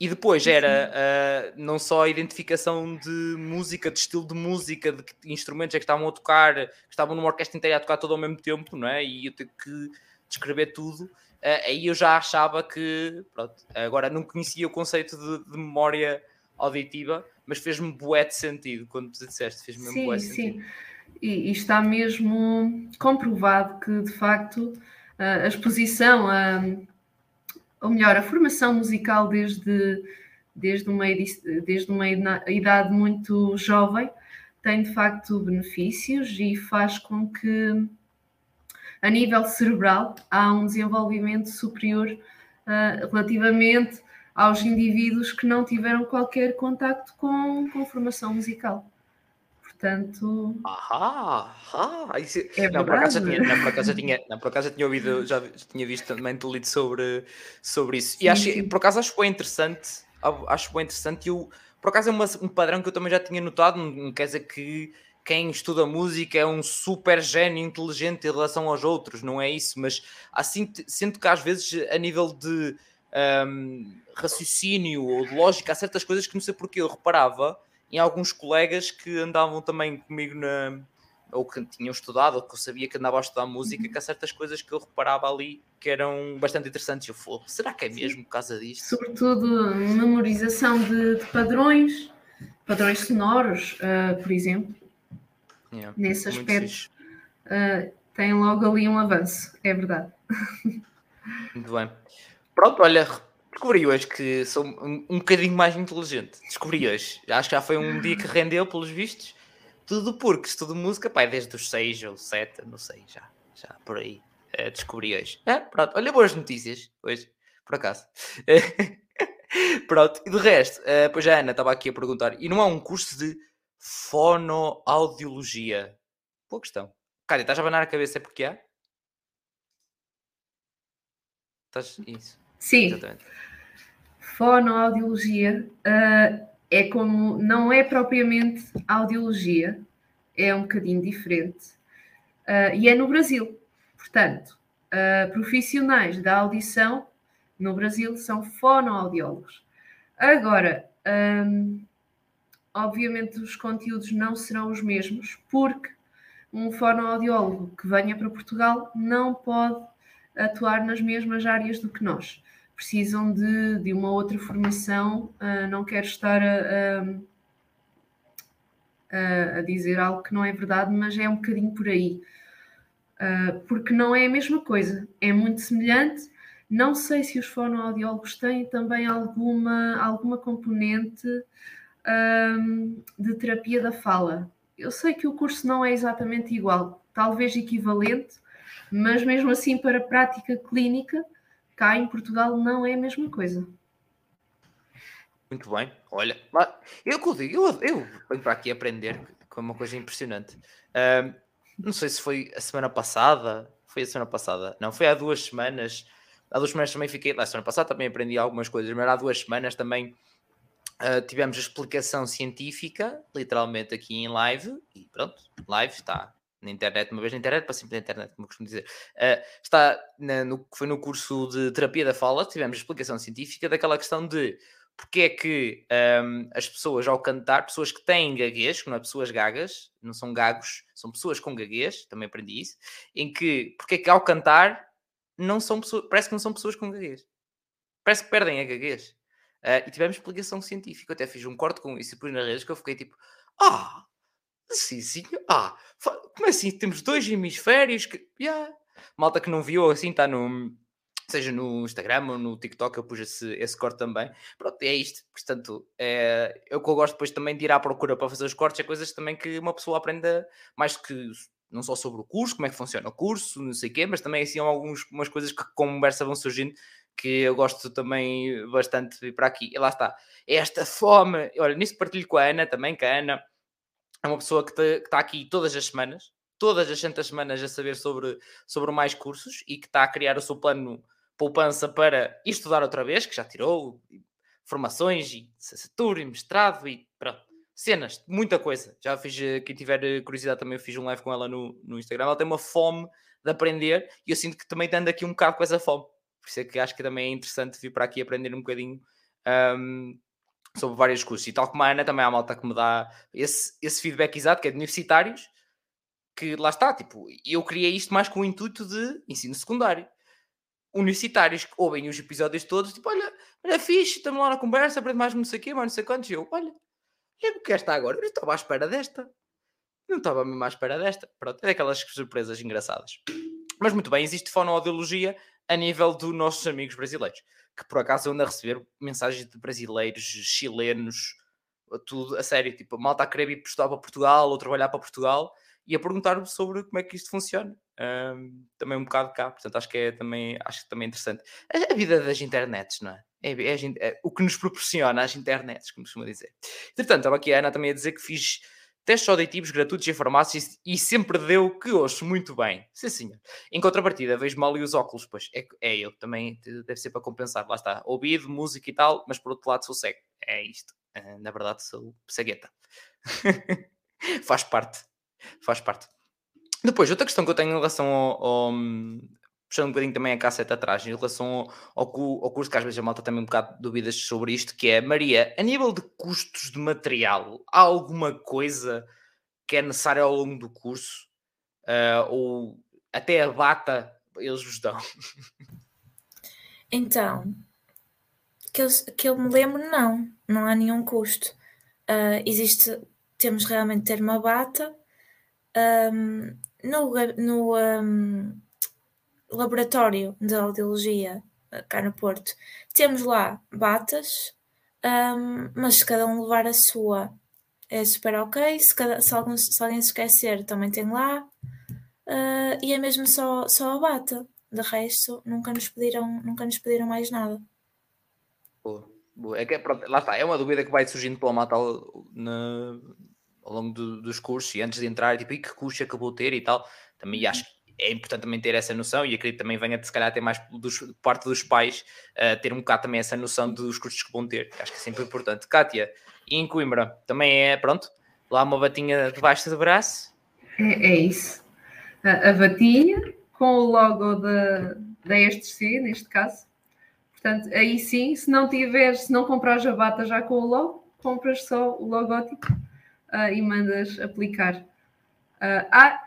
E depois era ah, não só a identificação de música, de estilo de música, de que instrumentos é que estavam a tocar, que estavam numa orquestra inteira a tocar todo ao mesmo tempo, não é? E eu tenho que descrever tudo. Ah, aí eu já achava que, pronto, agora não conhecia o conceito de, de memória auditiva, mas fez-me bué de sentido quando tu disseste, fez-me mesmo bué Sim, de sentido. sim. E, e está mesmo comprovado que, de facto, a a exposição, a, ou melhor, a formação musical desde, desde, uma, desde uma idade muito jovem tem, de facto, benefícios e faz com que, a nível cerebral, há um desenvolvimento superior ah, relativamente aos indivíduos que não tiveram qualquer contacto com, com formação musical. Portanto, Ah, ah, isso... É não, por acaso tinha, não, por acaso já tinha, não, por acaso tinha ouvido, já tinha visto também tu lido sobre, sobre isso. Sim, e acho, sim. por acaso acho bem interessante, acho bem interessante e eu, por acaso é uma- um padrão que eu também já tinha notado, não, quer dizer que quem estuda música é um super gênio inteligente em relação aos outros, não é isso, mas assim te- sinto que às vezes a nível de hum, raciocínio ou de lógica há certas coisas que não sei porque eu reparava em alguns colegas que andavam também comigo na ou que tinham estudado, ou que eu sabia que andava a estudar música, que há certas coisas que eu reparava ali que eram bastante interessantes. Eu falo, será que é mesmo por causa disto? sobretudo memorização de, de padrões, padrões sonoros, ah, por exemplo, Yeah, nesse aspecto, ah, tem logo ali um avanço, é verdade. Muito bem. Pronto, olha, descobri hoje que sou um, bocadinho mais inteligente. Descobri hoje. Acho que já foi um dia que rendeu, pelos vistos. Tudo porque estudo música, pá, desde os 6 ou 7, não sei, já, já por aí. Eh, descobri hoje. É, pronto, olha, boas notícias hoje, por acaso. pronto, e de resto, eh, pois a Ana estava aqui a perguntar, e não há um curso de fonoaudiologia? Boa questão. Cádia, estás a abanar a cabeça é porque há? Estás... Isso. Sim, Exatamente. fonoaudiologia ah, é como, não é propriamente audiologia, é um bocadinho diferente, ah, e é no Brasil. Portanto, ah, profissionais da audição no Brasil são fonoaudiólogos. Agora, hum, obviamente os conteúdos não serão os mesmos, porque um fonoaudiólogo que venha para Portugal não pode atuar nas mesmas áreas do que nós. Precisam de, de uma outra formação. ah, não quero estar a, a- a- dizer algo que não é verdade, mas é um bocadinho por aí. Ah, porque não é a mesma coisa, é muito semelhante. Não sei se os fonoaudiólogos têm também alguma, alguma componente hum, de terapia da fala. Eu sei que o curso não é exatamente igual, talvez equivalente, mas mesmo assim, para a prática clínica, cá em Portugal não é a mesma coisa. Muito bem, olha, eu, que eu digo, eu, eu venho para aqui aprender, que é uma coisa impressionante. Ahm, não sei se foi a semana passada, foi a semana passada, não, foi há duas semanas. Há duas semanas também fiquei, lá, a semana passada também aprendi algumas coisas, mas há duas semanas também ah, tivemos a explicação científica, literalmente aqui em live, e pronto, live está na internet, uma vez na internet, para sempre na internet, como eu costumo dizer. Ah, está na- no, foi no curso de terapia da fala, tivemos explicação científica daquela questão de porque é que ahm, as pessoas ao cantar, pessoas que têm gaguez, que não é pessoas gagas, não são gagos, são pessoas com gaguez, também aprendi isso, em que porque é que ao cantar não são pessoas, parece que não são pessoas com gaguez. Parece que perdem a gaguez. Uh, e tivemos explicação científica. Eu até fiz um corte com isso e pus nas redes que eu fiquei tipo, ah, sim, sim, ah, como assim? Temos dois hemisférios que. Yeah. Malta que não viu, assim, está no. Seja no Instagram ou no TikTok, eu pus esse, esse corte também. Pronto, é isto. Portanto, é, eu que eu gosto depois também de ir à procura para fazer os cortes, é coisas também que uma pessoa aprenda mais que não só sobre o curso, como é que funciona o curso, não sei o quê, mas também assim algumas coisas que conversa vão surgindo que eu gosto também bastante de vir para aqui. E lá está. É esta fome. Olha, nisso partilho com a Ana também, que a Ana é uma pessoa que está aqui todas as semanas, todas as santas semanas a saber sobre, sobre mais cursos e que está a criar o seu plano poupança para estudar outra vez, que já tirou formações e licenciatura e mestrado e pronto. Cenas, muita coisa. Já fiz, eh, quem tiver eh, curiosidade também, eu fiz um live com ela no, no Instagram. Ela tem uma fome de aprender e eu sinto que também ando aqui um bocado com essa fome. Por isso é que acho que também é interessante vir para aqui aprender um bocadinho um, sobre vários cursos. E tal como a Ana, também há malta que me dá esse, esse feedback exato, que é de universitários, que lá está, tipo, eu criei isto mais com o intuito de ensino secundário. Universitários que ouvem os episódios todos, tipo, olha, olha fixe, estamos lá na conversa, aprende mais não sei o quê, mas não sei quantos. E eu, olha, é o que está agora? Eu estava à espera desta. Não estava mesmo à espera desta. Pronto, é daquelas surpresas engraçadas. Mas muito bem, existe fonoaudiologia a nível dos nossos amigos brasileiros, que por acaso andam a receber mensagens de brasileiros, chilenos, tudo a sério, tipo, malta a querer ir para Portugal ou trabalhar para Portugal e a perguntar-me sobre como é que isto funciona. Um, também um bocado cá, portanto acho que é também, acho que também é interessante. A, a vida das internets, não é? É, é, é, o que nos proporciona as internets, como costuma dizer. Entretanto, estava aqui a Ana também a dizer que fiz testes auditivos gratuitos em farmácias e sempre deu que ouço muito bem. Sim, senhor. Em contrapartida, vejo mal e os óculos, pois é, é eu também, deve ser para compensar. Lá está, ouvido, música e tal, mas por outro lado sou cego. É isto. Ah, na verdade, sou cegueta. faz parte. Faz parte. Depois, outra questão que eu tenho em relação ao, ao, puxando um bocadinho também a casseta atrás, em relação ao, ao, curso, que às vezes a malta também um bocado de dúvidas sobre isto, que é, Maria, a nível de custos de material, há alguma coisa que é necessária ao longo do curso? Uh, ou até a bata eles vos dão? Então, que eu, que eu me lembro, não, não há nenhum custo. Uh, existe, temos realmente ter uma bata. Um, no, no, um, laboratório de audiologia eh, cá no Porto, temos lá batas, um, mas se cada um levar a sua é super ok. Se, cada, se, algum, se alguém se esquecer, também tem lá. Uh, e é mesmo só, só a bata. De resto, nunca nos pediram, nunca nos pediram mais nada. Boa, boa. É que, pronto, lá está, é uma dúvida que vai surgindo pela mata ao, na, ao longo do, dos cursos e antes de entrar, tipo, e que é que eu vou ter e tal. Também acho que é importante também ter essa noção e acredito também venha, se calhar, ter mais dos, parte dos pais uh, ter um bocado também essa noção dos custos que vão ter, acho que é sempre importante. Kátia, e em Coimbra, também é, pronto, lá uma batinha debaixo do braço? É, é isso. A, a batinha com o logo da, da ESTC, neste caso. Portanto, aí sim, se não tiveres, se não comprares a bata já com o logo, compras só o logótipo uh, e mandas aplicar. Uh, ah,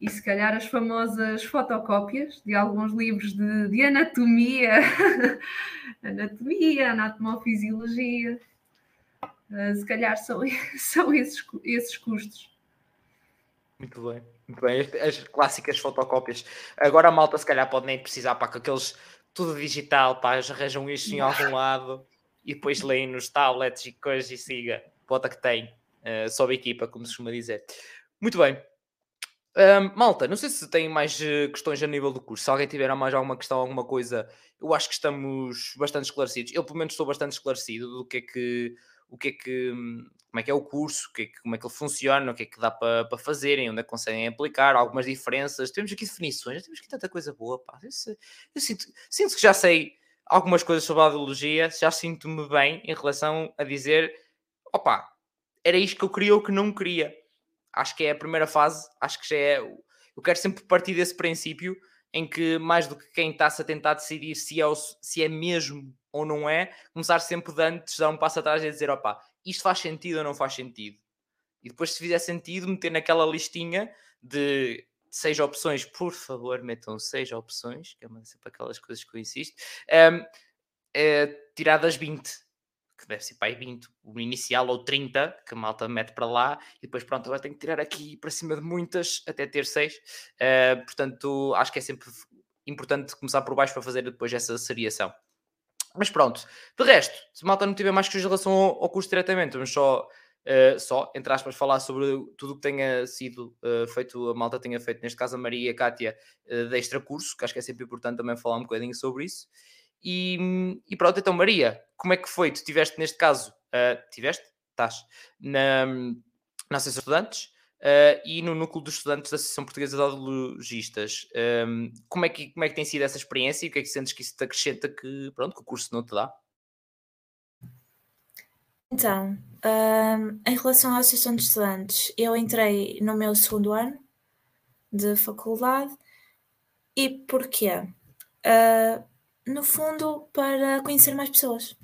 e se calhar as famosas fotocópias de alguns livros de, de anatomia, anatomia, anatomofisiologia, uh, se calhar são, são esses, esses custos. Muito bem, muito bem. As, clássicas fotocópias. Agora a malta se calhar pode nem precisar para que aqueles tudo digital, pá, arranjam isto em algum lado e depois leem nos tablets e coisas e siga. Bota que tem. Uh, sobe equipa, como se costuma dizer. Muito bem. Um, malta, não sei se tem mais uh, questões a nível do curso. Se alguém tiver mais alguma questão, alguma coisa, eu acho que estamos bastante esclarecidos. Eu, pelo menos, estou bastante esclarecido do que é que, o que é que, como é que é o curso, que é que, como é que ele funciona, o que é que dá para, para fazerem, onde é que conseguem aplicar, algumas diferenças. Temos aqui definições, temos aqui tanta coisa boa. Pá. Eu, eu sinto, sinto que já sei algumas coisas sobre a audiologia, já sinto-me bem em relação a dizer: opa, era isto que eu queria ou que não queria acho que é a primeira fase, acho que já é. Eu quero sempre partir desse princípio em que, mais do que quem está-se a tentar decidir se é, se é mesmo ou não é, começar sempre de antes, dar um passo atrás e dizer: opá, isto faz sentido ou não faz sentido? E depois, se fizer sentido, meter naquela listinha de seis opções, por favor, metam seis opções, que é sempre aquelas coisas que eu insisto, um, é, tirar das 20 que deve ser aí 20, o inicial ou 30, que a malta mete para lá, e depois pronto, agora tenho que tirar aqui para cima de muitas até ter 6. Uh, portanto, acho que é sempre importante começar por baixo para fazer depois essa seriação. Mas pronto, de resto, se malta não tiver mais que em relação ao, ao curso diretamente, vamos só, uh, só, entre aspas, falar sobre tudo o que tenha sido uh, feito, a malta tenha feito, neste caso a Maria e a Kátia, uh, de extra curso, que acho que é sempre importante também falar um bocadinho sobre isso. E, e pronto, então Maria, como é que foi? Tu tiveste neste caso, uh, tiveste? Estás na, na Associação de Estudantes uh, e no núcleo dos estudantes da Associação Portuguesa de Audiologistas. Um, como, é que, como é que tem sido essa experiência e o que é que sentes que isso te acrescenta que, pronto, que o curso não te dá? Então, um, em relação à Associação de Estudantes, eu entrei no meu segundo ano de faculdade e porquê? Uh, no fundo, para conhecer mais pessoas.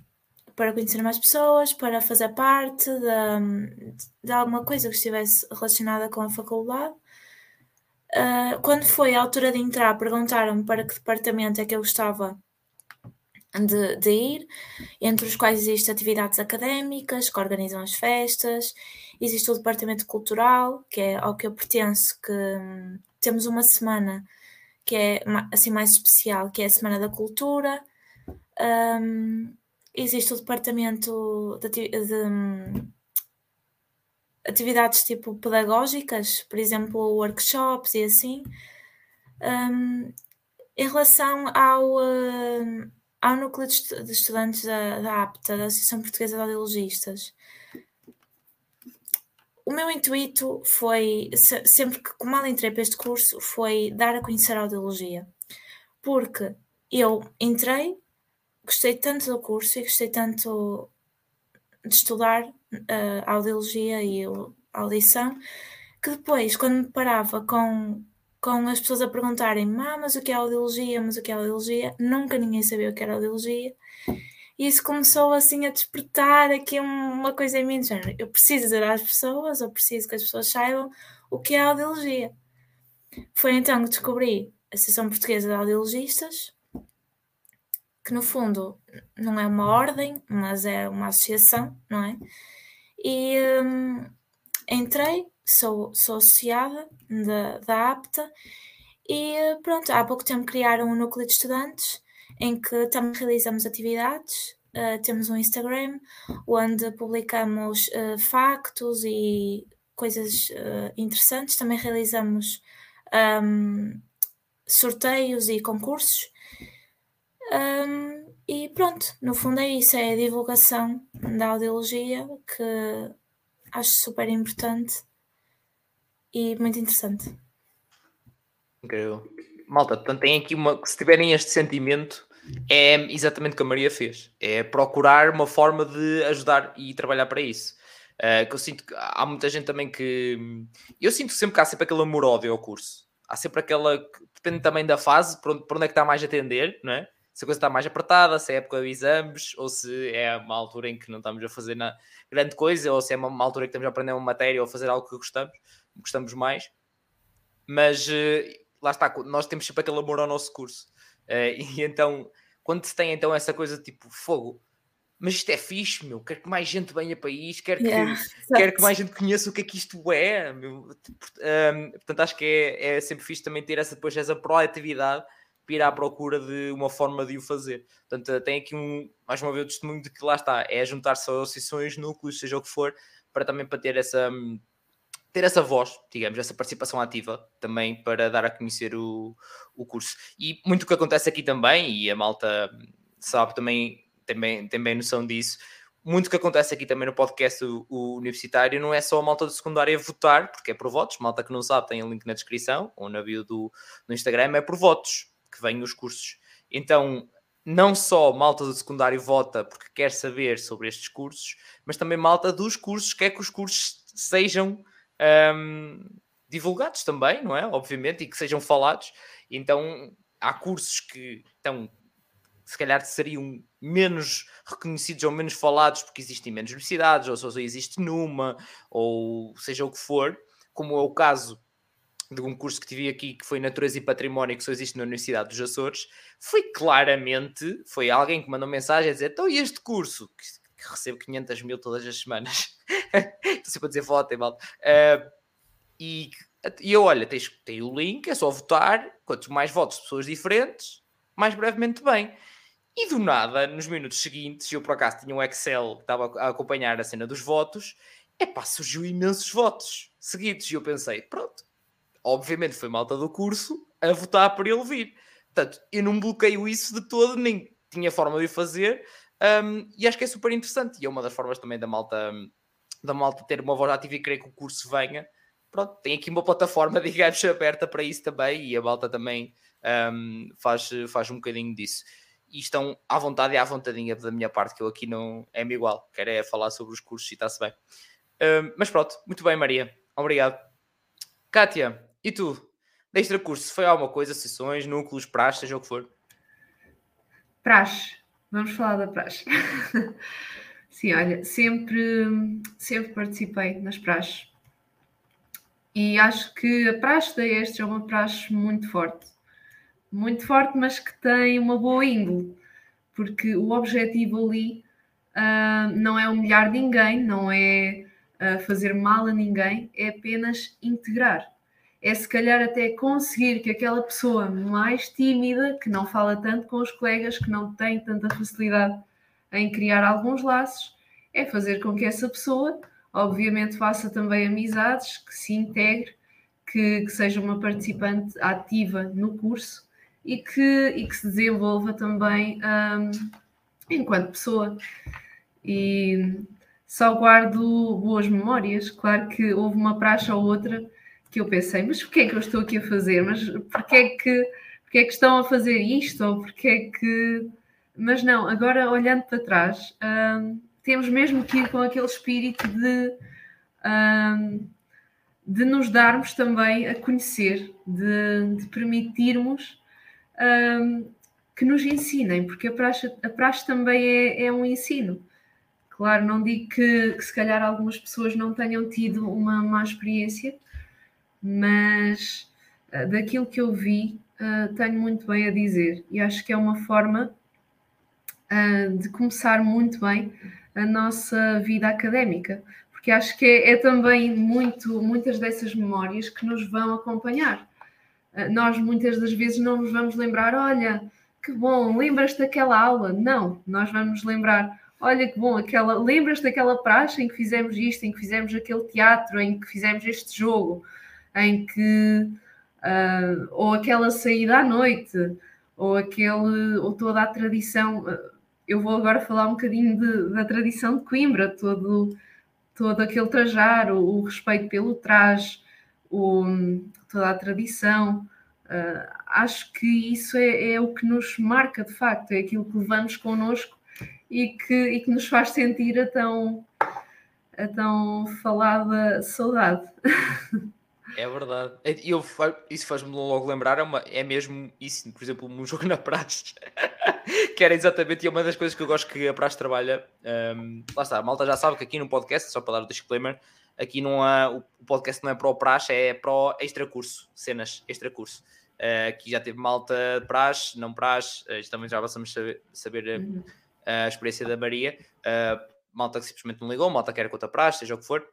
Para conhecer mais pessoas, para fazer parte de, de alguma coisa que estivesse relacionada com a faculdade. Uh, quando foi a altura de entrar, perguntaram-me para que departamento é que eu gostava de, de, ir, entre os quais existem atividades académicas que organizam as festas, existe o departamento cultural, que é ao que eu pertenço, que hum, temos uma semana que é assim mais especial, que é a Semana da Cultura. Um, existe o departamento de, de, atividades tipo pedagógicas, por exemplo, workshops e assim. Um, em relação ao, uh, ao núcleo de, estudantes da, da APTA, da Associação Portuguesa de Audiologistas, o meu intuito foi, sempre que mal entrei para este curso, foi dar a conhecer a audiologia. Porque eu entrei, gostei tanto do curso e gostei tanto de estudar a audiologia e a audição, que depois, quando me parava com, com as pessoas a perguntarem mas o que é audiologia, mas o que é audiologia, nunca ninguém sabia o que era audiologia. E isso começou assim a despertar aqui uma coisa em mim, de género, eu preciso dizer às pessoas, eu preciso que as pessoas saibam o que é a audiologia. Foi então que descobri a Associação Portuguesa de Audiologistas, que no fundo não é uma ordem, mas é uma associação, não é? E hum, entrei, sou, sou associada da, da APTA e pronto, há pouco tempo criaram um núcleo de estudantes em que também realizamos atividades. Uh, temos um Instagram onde publicamos uh, factos e coisas uh, interessantes. Também realizamos um, sorteios e concursos. Um, e pronto, no fundo é isso, é a divulgação da audiologia que acho super importante e muito interessante. Incrível. Malta, portanto, tem aqui uma. Se tiverem este sentimento, é exatamente o que a Maria fez. É procurar uma forma de ajudar e trabalhar para isso. Uh, que eu sinto que há muita gente também que. Eu sinto sempre que há sempre aquele amor-ódio ao curso. Há sempre aquela. Depende também da fase, por onde, onde é que está mais a atender, não é? Se a coisa está mais apertada, se é época de exames, ou se é uma altura em que não estamos a fazer na grande coisa, ou se é uma, altura em que estamos a aprender uma matéria ou a fazer algo que gostamos, gostamos mais. Mas uh, lá está, nós temos sempre aquele amor ao nosso curso. Uh, e então, quando se tem então essa coisa tipo fogo, mas isto é fixe, meu, quero que mais gente venha para isto, quero que, yeah, quero que mais gente conheça o que é que isto é, meu. Um, portanto, acho que é, é sempre fixe também ter essa, depois, essa proatividade para ir à procura de uma forma de o fazer. Portanto, tem aqui um, mais uma vez o testemunho de que lá está, é juntar-se a associações, núcleos, seja o que for, para também para ter essa hum, ter essa voz, digamos, essa participação ativa também para dar a conhecer o, o curso. E muito o que acontece aqui também, e a malta sabe também, também tem bem noção disso, muito o que acontece aqui também no podcast o, o, universitário não é só a malta do secundário votar, porque é por votos, malta que não sabe tem o link na descrição ou na bio do, do Instagram, é por votos que vêm os cursos. Então, não só malta do secundário vota porque quer saber sobre estes cursos, mas também malta dos cursos quer que os cursos sejam um, divulgados também, não é? Obviamente, e que sejam falados. Então, há cursos que estão, se calhar, seriam menos reconhecidos ou menos falados porque existem menos universidades, ou só existe numa, ou seja o que for, como é o caso de um curso que tive aqui que foi Natureza e Património, que só existe na Universidade dos Açores, foi claramente, foi alguém que mandou mensagem a dizer, então e este curso? Que que recebo 500 mil todas as semanas. Estou sempre a dizer votem, mal. Uh, e, e eu, olha, tens, tem o link, é só votar. Quanto mais votos de pessoas diferentes, mais brevemente bem. E do nada, nos minutos seguintes, eu por acaso tinha um Excel que estava a acompanhar a cena dos votos, é pá, surgiu imensos votos seguidos. E eu pensei, pronto, obviamente foi malta do curso a votar por ele vir. Portanto, eu não bloqueio isso de todo, nem tinha forma de fazer, um, e acho que é super interessante. E é uma das formas também da malta, da malta ter uma voz ativa e querer que o curso venha. Pronto, tem aqui uma plataforma, digamos, aberta para isso também, e a malta também um, faz, faz um bocadinho disso. E estão à vontade e à vontadinha da minha parte, que eu aqui não é igual, quero é falar sobre os cursos e está-se bem. Um, mas pronto, muito bem, Maria. Obrigado. Kátia, e tu? De extra curso, foi alguma coisa, sessões, núcleos, praxe, seja o que for? Praxe. Vamos falar da praxe. Sim, olha, sempre, sempre participei nas praxes. E acho que a praxe da Este é uma praxe muito forte. Muito forte, mas que tem uma boa índole. Porque o objetivo ali uh, não é humilhar ninguém, não é uh, fazer mal a ninguém, é apenas integrar é se calhar até conseguir que aquela pessoa mais tímida, que não fala tanto com os colegas, que não tem tanta facilidade em criar alguns laços, é fazer com que essa pessoa, obviamente, faça também amizades, que se integre, que, que seja uma participante ativa no curso e que, e que se desenvolva também um, enquanto pessoa. E só guardo boas memórias. Claro que houve uma praxe ou outra que eu pensei, mas porquê é que eu estou aqui a fazer? Mas porquê é que, porquê é que estão a fazer isto? Ou porquê é que... Mas não, agora olhando para trás, hum, temos mesmo que ir com aquele espírito de, hum, de nos darmos também a conhecer, de, de permitirmos hum, que nos ensinem, porque a praxe, a praxe também é, é um ensino. Claro, não digo que, que, se calhar algumas pessoas não tenham tido uma má experiência, mas uh, daquilo que eu vi, uh, tenho muito bem a dizer e acho que é uma forma uh, de começar muito bem a nossa vida académica, porque acho que é, é, também muito, muitas dessas memórias que nos vão acompanhar. nós muitas das vezes não nos vamos lembrar, olha, que bom, lembras-te daquela aula? Não, nós vamos lembrar, olha que bom, aquela, lembras daquela praxe em que fizemos isto, em que fizemos aquele teatro, em que fizemos este jogo, em que uh, ou aquela saída à noite, ou aquele, ou toda a tradição. Ah, eu vou agora falar um bocadinho de, da tradição de Coimbra, todo, todo aquele trajar, o, o respeito pelo traje, o, toda a tradição. Uh, acho que isso é, é, o que nos marca de facto, é aquilo que levamos connosco e que, e que nos faz sentir a tão, a tão falada saudade. É verdade. E eu, isso faz-me logo lembrar, é, uma, é mesmo isso, por exemplo, um jogo na praxe, que era exatamente, é uma das coisas que eu gosto que a praxe trabalha. Um, lá está, a malta já sabe que aqui no podcast, só para dar o disclaimer, aqui não há, o podcast não é para o praxe, é para o extracurso, cenas extracurso. Uh, aqui já teve malta de praxe, não praxe, uh, também já vamos saber, saber uh, a experiência da Maria. Uh, malta que simplesmente não ligou, malta que era contra praxe, seja o que for.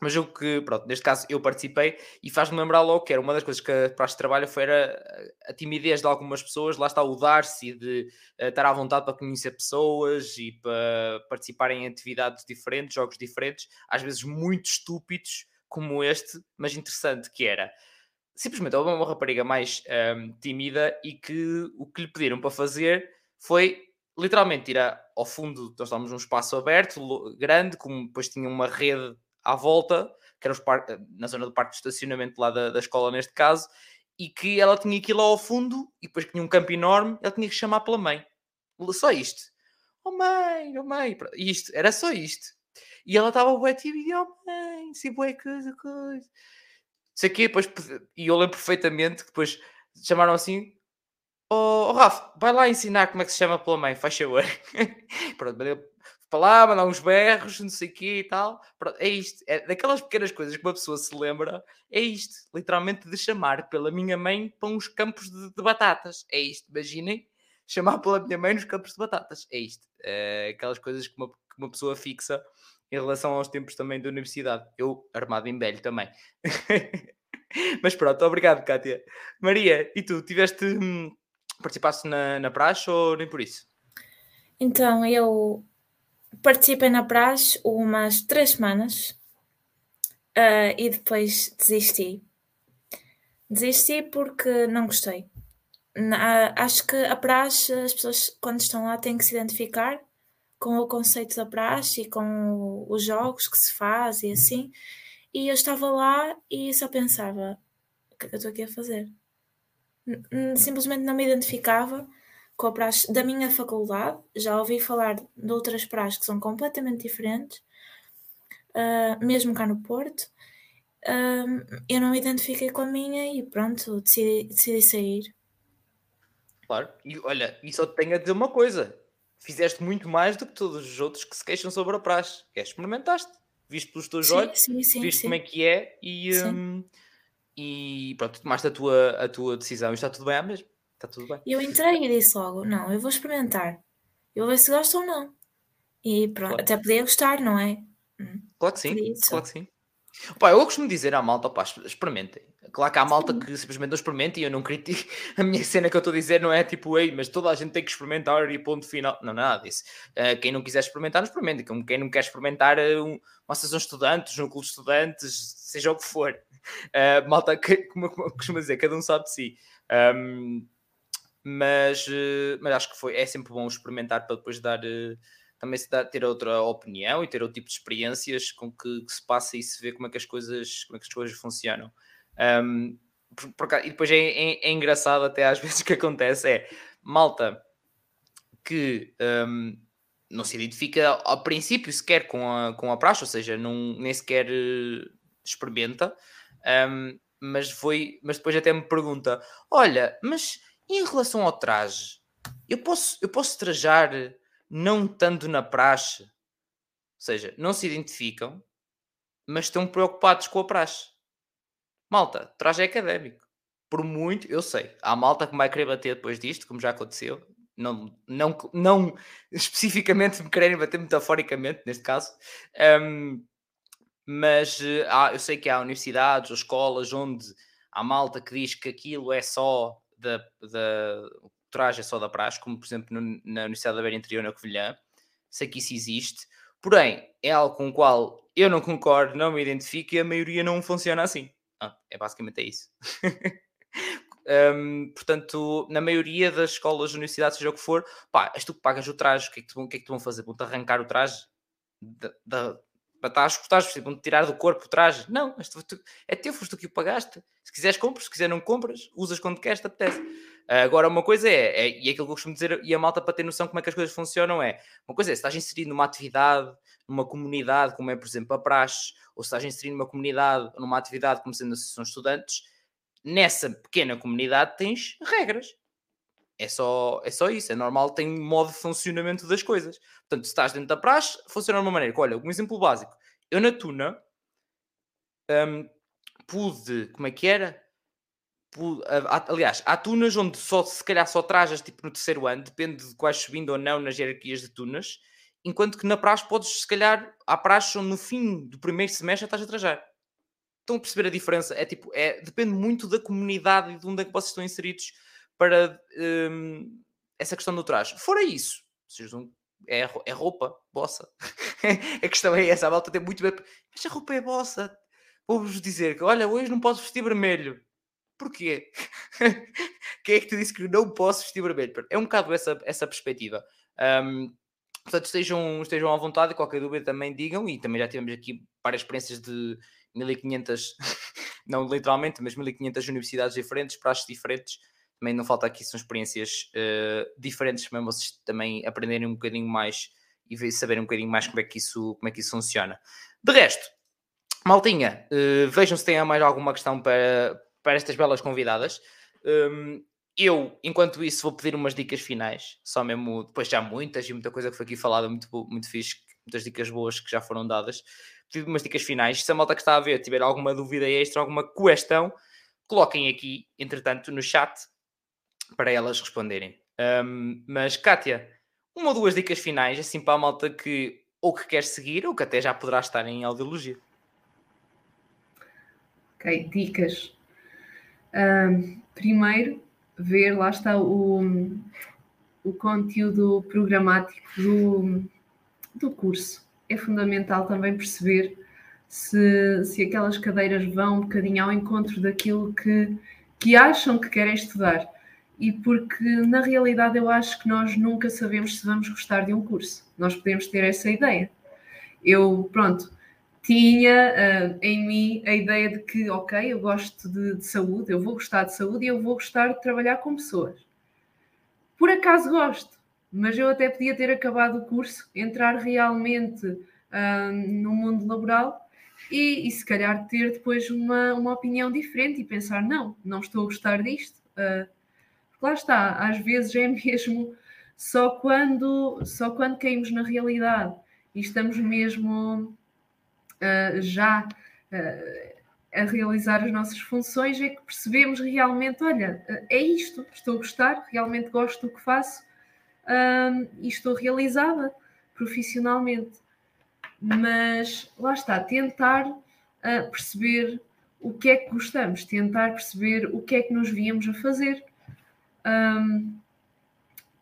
Mas o que, pronto, neste caso eu participei e faz-me lembrar logo que era uma das coisas que a de Trabalho foi a, timidez de algumas pessoas, lá está o dar-se de uh, estar à vontade para conhecer pessoas e para participar em atividades diferentes, jogos diferentes, às vezes muito estúpidos como este, mas interessante que era. Simplesmente houve uma rapariga mais um, ehm, tímida e que o que lhe pediram para fazer foi literalmente ir ao fundo, nós estávamos num espaço aberto, grande, como depois tinha uma rede à volta, que era eh, na zona do parque de estacionamento lá da, da escola neste caso, e que ela tinha aquilo ao fundo, e depois tinha um campo enorme, ela tinha que chamar pela mãe. Só isto. Oh mãe, oh mãe. Isto, era só isto. E ela estava bué tímida, oh mãe, se bué coisa, coisa. Sei que depois, e eu lembro perfeitamente que depois chamaram assim, oh, oh Rafa, vai lá ensinar como é que se chama pela mãe, faz favor. Pronto, lá, mandar uns berros, não sei o quê e tal. É isto. É daquelas pequenas coisas que uma pessoa se lembra. É isto. Literalmente de chamar pela minha mãe para uns campos de, de batatas. É isto. Imaginem chamar pela minha mãe nos campos de batatas. É isto. É aquelas coisas que uma, que uma pessoa fixa em relação aos tempos também da universidade. Eu, armado em velho também. Mas pronto, obrigado, Kátia. Maria, e tu, tiveste. Hum, participaste na, na praxe ou nem por isso? Então, eu participei na praxe umas três semanas uh, e depois desisti. Desisti porque não gostei. Na, acho que a praxe, as pessoas quando estão lá têm que se identificar com o conceito da praxe e com os jogos que se faz e assim. E eu estava lá e só pensava: o que é que eu estou aqui a fazer? Simplesmente não me identificava com a praxe da minha faculdade. Já ouvi falar de outras praxes que são completamente diferentes, uh, mesmo cá no Porto. Uh, eu não me identifiquei com a minha e pronto, decidi, decidi sair. Claro, e olha, e só te tenho a dizer uma coisa: fizeste muito mais do que todos os outros que se queixam sobre a praxe. É, experimentaste, viste pelos teus sim, olhos, sim, sim, viste como é que é e, um, e pronto, tomaste a tua, a tua decisão e está tudo bem à mesma. Está tudo bem. Eu entrei e disse logo: não, eu vou experimentar. Eu vou ver se gosto ou não. E pronto, claro. até podia gostar, não é? Hum, claro que sim, claro que sim. Pá, eu costumo dizer à malta, pá, experimentem. Claro que há malta Sim. que simplesmente não experimenta e eu não critico. A minha cena que eu estou a dizer não é tipo, ei, mas toda a gente tem que experimentar e ponto final. Não, nada disso. Uh, quem não quiser experimentar, não experimenta. Quem não quer experimentar uh, um, uma associação de estudantes, um clube de estudantes, seja o que for. Uh, malta, que, como, como costuma dizer, cada um sabe de si. Um, mas, mas acho que foi, é sempre bom experimentar para depois dar também se ter outra opinião e ter outro tipo de experiências com que, que, se passa e se vê como é que as coisas, como é que as coisas funcionam. Um, por, por, e depois é, é, é, engraçado até às vezes que acontece é malta que um, não se identifica ao princípio sequer com a, com a praxe, ou seja, não, nem sequer uh, experimenta, um, mas, foi, mas depois até me pergunta: olha, mas em relação ao traje, eu posso, eu posso trajar não estando na praxe? Ou seja, não se identificam, mas estão preocupados com a praxe. Malta, traje é académico. Por muito, eu sei, há malta que vai querer bater depois disto, como já aconteceu. Não, não, não especificamente me quererem bater metaforicamente, neste caso. Um, mas uh, há, eu sei que há universidades ou escolas onde há malta que diz que aquilo é só da, da traje é só da praxe, como por exemplo no, na Universidade da Beira Interior na Covilhã. Sei que isso existe, porém é algo com o qual eu não concordo, não me identifico e a maioria não funciona assim. Ah, é basicamente é isso. um, portanto, na maioria das escolas, universidades, seja o que for, pá, és tu que pagas o traje, o que é que, tu, o que, é vão fazer? Vão-te arrancar o traje? Da, da, para estar a escutar, vão-te tirar do corpo o traje? Não, tu, é teu, foste tu que o pagaste. Se quiseres, compras, se quiser, não compras, usas quando queres, te apetece. Agora, uma coisa é, é, e é aquilo que eu costumo dizer, e a malta para ter noção como é que as coisas funcionam é, uma coisa é, se estás inserido numa atividade, numa comunidade, como é, por exemplo, a praxe, ou se estás inserido numa comunidade, numa atividade como sendo a associação de estudantes, nessa pequena comunidade tens regras. É só, é só isso, é normal, tem modo de funcionamento das coisas. Portanto, se estás dentro da praxe, funciona de uma maneira. Olha, um exemplo básico. Eu na Tuna um, pude, como é que era? aliás, há tunas onde só, se calhar só trajas tipo no terceiro ano, depende de quais subindo ou não nas hierarquias de tunas, enquanto que na praxe podes, se calhar, há praxe onde no fim do primeiro semestre estás a trajar. Estão a perceber a diferença? É tipo, é, depende muito da comunidade e de onde é que vocês estão inseridos para um, essa questão do traje. Fora isso, vocês não, é, é roupa, bossa. a questão é essa, a volta tem muito bem. Mas a roupa é bossa. Vou-vos dizer que, olha, hoje não posso vestir vermelho. Porquê? Quem é que te disse que não posso vestir vermelho? É um bocado essa, essa perspectiva. Um, portanto, estejam, estejam à vontade, qualquer dúvida também digam, e também já tivemos aqui várias experiências de 1500, não literalmente, mas 1500 universidades diferentes, praxes diferentes, também não falta aqui, são experiências uh, diferentes, mesmo vocês também aprenderem um bocadinho mais e saberem um bocadinho mais como é que isso, como é que isso funciona. De resto, maltinha, uh, vejam se têm mais alguma questão para, para estas belas convidadas. Um, eu, enquanto isso, vou pedir umas dicas finais, só mesmo, depois já muitas e muita coisa que foi aqui falada, muito, muito fixe, muitas dicas boas que já foram dadas. Pedir umas dicas finais. Se a malta que está a ver tiver alguma dúvida extra, alguma questão, coloquem aqui, entretanto, no chat para elas responderem. Um, mas, Kátia, uma ou duas dicas finais, assim para a malta que ou que quer seguir ou que até já poderá estar em audiologia. Ok, dicas. Um, primeiro, ver, lá está o, o conteúdo programático do, do curso. É fundamental também perceber se, se aquelas cadeiras vão um bocadinho ao encontro daquilo que, que acham que querem estudar e porque na realidade eu acho que nós nunca sabemos se vamos gostar de um curso. Nós podemos ter essa ideia. Eu, pronto, tinha uh, em mim a ideia de que, ok, eu gosto de, de, saúde, eu vou gostar de saúde e eu vou gostar de trabalhar com pessoas. Por acaso gosto, mas eu até podia ter acabado o curso, entrar realmente uh, no mundo laboral e, e, se calhar ter depois uma, uma opinião diferente e pensar: não, não estou a gostar disto. Uh, lá está, às vezes é mesmo só quando, só quando caímos na realidade e estamos mesmo uh, já uh, a realizar as nossas funções é que percebemos realmente, olha, uh, é isto, estou a gostar, realmente gosto do que faço e estou realizada profissionalmente. Mas lá está, tentar perceber o que é que gostamos, tentar perceber o que é que nos víamos a fazer um,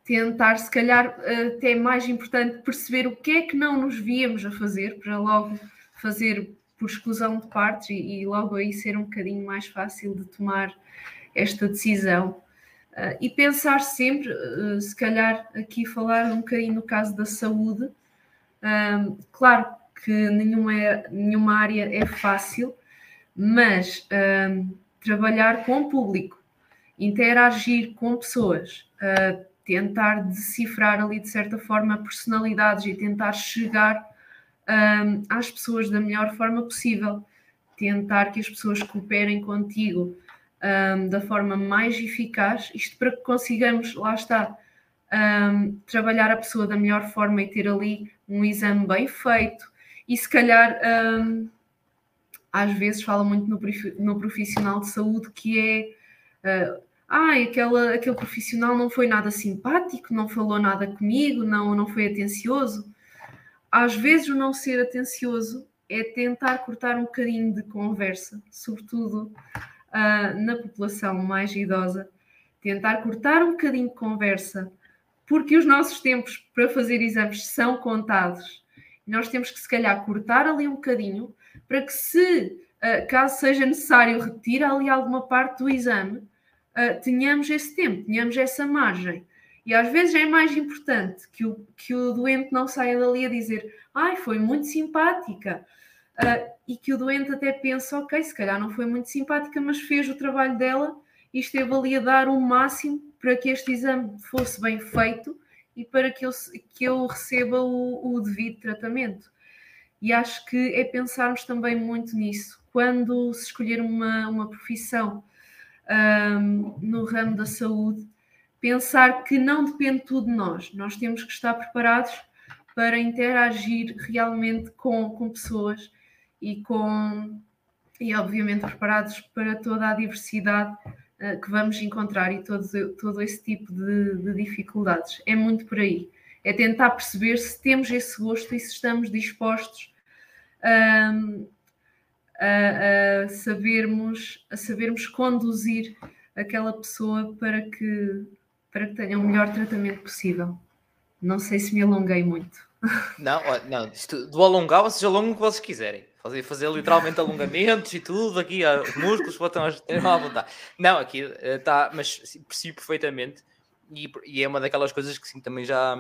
tentar, se calhar, até mais importante, perceber o que é que não nos víamos a fazer, para logo fazer por exclusão de partes e, e logo aí ser um bocadinho mais fácil de tomar esta decisão. Uh, e pensar sempre, uh, se calhar aqui falar um bocadinho no caso da saúde, um, claro que nenhuma, nenhuma área é fácil, mas um, trabalhar com o público, interagir com pessoas, uh, tentar decifrar ali de certa forma personalidades e tentar chegar um, às pessoas da melhor forma possível, tentar que as pessoas cooperem contigo um, da forma mais eficaz, isto para que consigamos, lá está, um, trabalhar a pessoa da melhor forma e ter ali um exame bem feito. E se calhar às vezes fala muito no profissional de saúde que é uh, ah, aquela, aquele profissional não foi nada simpático, não falou nada comigo, não, não foi atencioso. Às vezes, o não ser atencioso é tentar cortar um bocadinho de conversa, sobretudo uh, na população mais idosa, tentar cortar um bocadinho de conversa, porque os nossos tempos para fazer exames são contados. Nós temos que, se calhar, cortar ali um bocadinho para que, se uh, caso seja necessário repetir ali alguma parte do exame, uh, tenhamos esse tempo, tenhamos essa margem. E às vezes é mais importante que o, que o doente não saia dali a dizer ai, foi muito simpática. Uh, e que o doente até pense, ok, se calhar não foi muito simpática, mas fez o trabalho dela e esteve ali a dar o máximo para que este exame fosse bem feito e para que eu, que eu receba o, o devido tratamento. E acho que é pensarmos também muito nisso. Quando se escolher uma, uma profissão um, no ramo da saúde, pensar que não depende tudo de nós, nós temos que estar preparados para interagir realmente com, com pessoas e com e obviamente preparados para toda a diversidade uh, que vamos encontrar e todo, todo esse tipo de, de, dificuldades. É muito por aí. É tentar perceber se temos esse gosto e se estamos dispostos um, a, a, sabermos, a sabermos conduzir aquela pessoa para que, para que tenha o melhor tratamento possível. Não sei se me alonguei muito. Não, não do alongar, vocês alongam o que vocês quiserem. Fazer, fazer literalmente alongamentos e tudo aqui, os músculos botam à vontade. Não, aqui está, eh, mas percebo perfeitamente e, e, é uma daquelas coisas que sim, também já,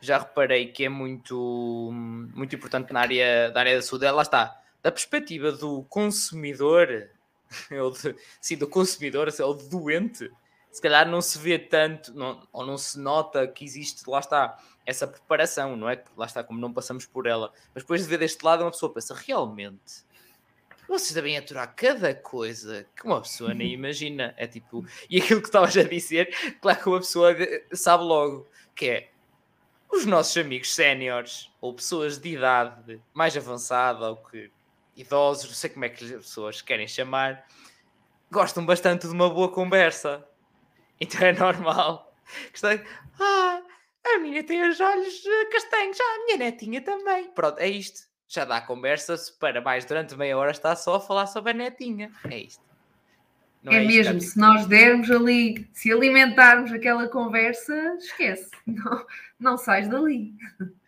já reparei que é muito, muito importante na área, na área da saúde. Lá está, da perspectiva do consumidor, ou de, sim, do consumidor, ou do doente, se calhar não se vê tanto, não, ou não se nota que existe, lá está, essa preparação, não é? Lá está, como não passamos por ela. Mas depois de ver deste lado, uma pessoa pensa, realmente, vocês devem aturar cada coisa que uma pessoa nem imagina. É tipo, e aquilo que estavas a dizer, claro que uma pessoa sabe logo, que é, os nossos amigos séniores, ou pessoas de idade mais avançada, ou que idosos, não sei como é que as pessoas querem chamar, gostam bastante de uma boa conversa. Então é normal. Ah, a minha tem os olhos eh, castanhos, ah, a minha netinha também. Pronto, é isto. Já dá conversa para mais durante meia hora está só a falar sobre a netinha. É isto. Não é, é mesmo, se nós dermos ali, se alimentarmos aquela conversa, esquece, não, não sais dali.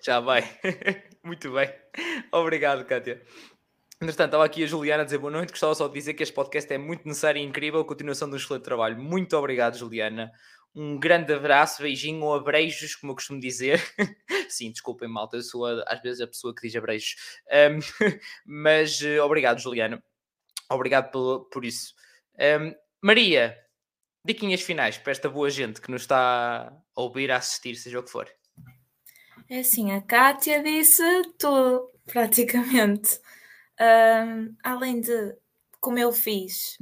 Já vai. Muito bem. Obrigado, Kátia. Entretanto, estava aqui a Juliana a dizer boa noite. Gostava só de dizer que este podcast é muito necessário e incrível. Continuação do excelente trabalho. Muito obrigado, Juliana. Um grande abraço, beijinho ou abreijos, como eu costumo dizer. Sim, desculpem, malta, eu sou a, às vezes a pessoa que diz abreijos. Um, mas uh, obrigado, Juliana. Obrigado por, por isso. Um, Maria, diquinhas finais para esta boa gente que nos está a ouvir, a assistir, seja o que for. É assim, a Kátia disse tudo, praticamente. Um, além de, como eu fiz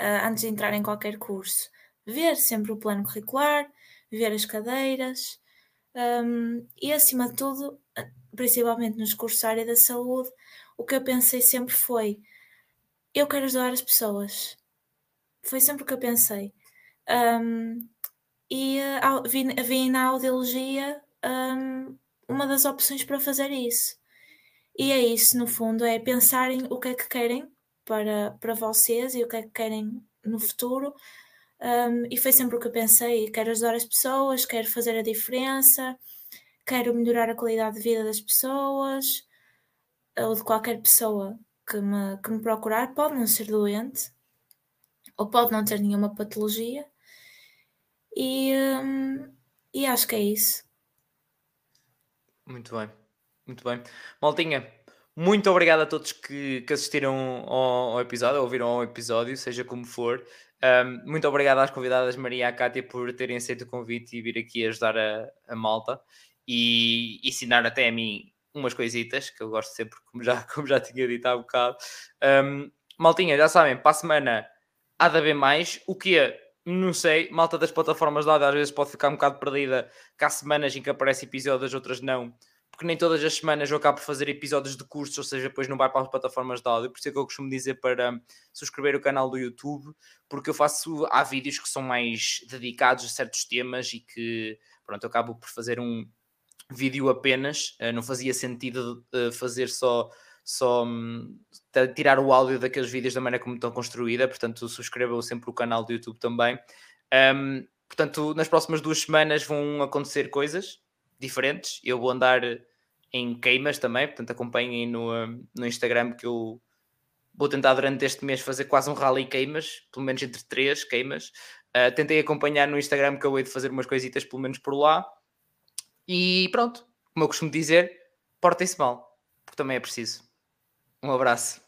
uh, antes de entrar em qualquer curso, ver sempre o plano curricular, ver as cadeiras um, e, acima de tudo, principalmente nos cursos da área da saúde, o que eu pensei sempre foi: eu quero ajudar as pessoas. Foi sempre o que eu pensei. Um, e uh, vi, vi, na audiologia um, uma das opções para fazer isso. E é isso, no fundo, é pensarem o que é que querem para, para vocês e o que é que querem no futuro. Um, e foi sempre o que eu pensei: quero ajudar as pessoas, quero fazer a diferença, quero melhorar a qualidade de vida das pessoas ou de qualquer pessoa que me, que me procurar. Pode não ser doente ou pode não ter nenhuma patologia. E, um, e acho que é isso. Muito bem. Muito bem. Maltinha, muito obrigado a todos que, que assistiram ao, ao, episódio, ouviram ao episódio, seja como for. Um, muito obrigado às convidadas Maria e a Cátia por terem aceito o convite e vir aqui ajudar a, a malta e ensinar até a mim umas coisitas que eu gosto sempre, como já, como já tinha dito há bocado. Um, maltinha, já sabem, para a semana há de haver mais. O que é? Não sei, malta das plataformas de às vezes pode ficar um bocado perdida, que há semanas em que aparecem episódios, outras não porque nem todas as semanas eu acabo por fazer episódios de cursos, ou seja, depois não vai para as plataformas de áudio, por isso é que eu costumo dizer para subscrever o canal do YouTube, porque eu faço, há vídeos que são mais dedicados a certos temas e que, pronto, eu acabo por fazer um vídeo apenas, eh, não fazia sentido eh, fazer só, só hum, tirar o áudio daqueles vídeos da maneira como estão construída, portanto subscrevam sempre o canal do YouTube também. Um, portanto, nas próximas duas semanas vão acontecer coisas, diferentes. Eu vou andar em queimas também, portanto acompanhem no, hum, no Instagram que eu vou tentar durante este mês fazer quase um rally queimas, pelo menos entre três queimas. Uh, tentei acompanhar no Instagram que eu hei de fazer umas coisitas pelo menos por lá. E pronto, como eu costumo dizer, portem-se mal, porque também é preciso. Um abraço.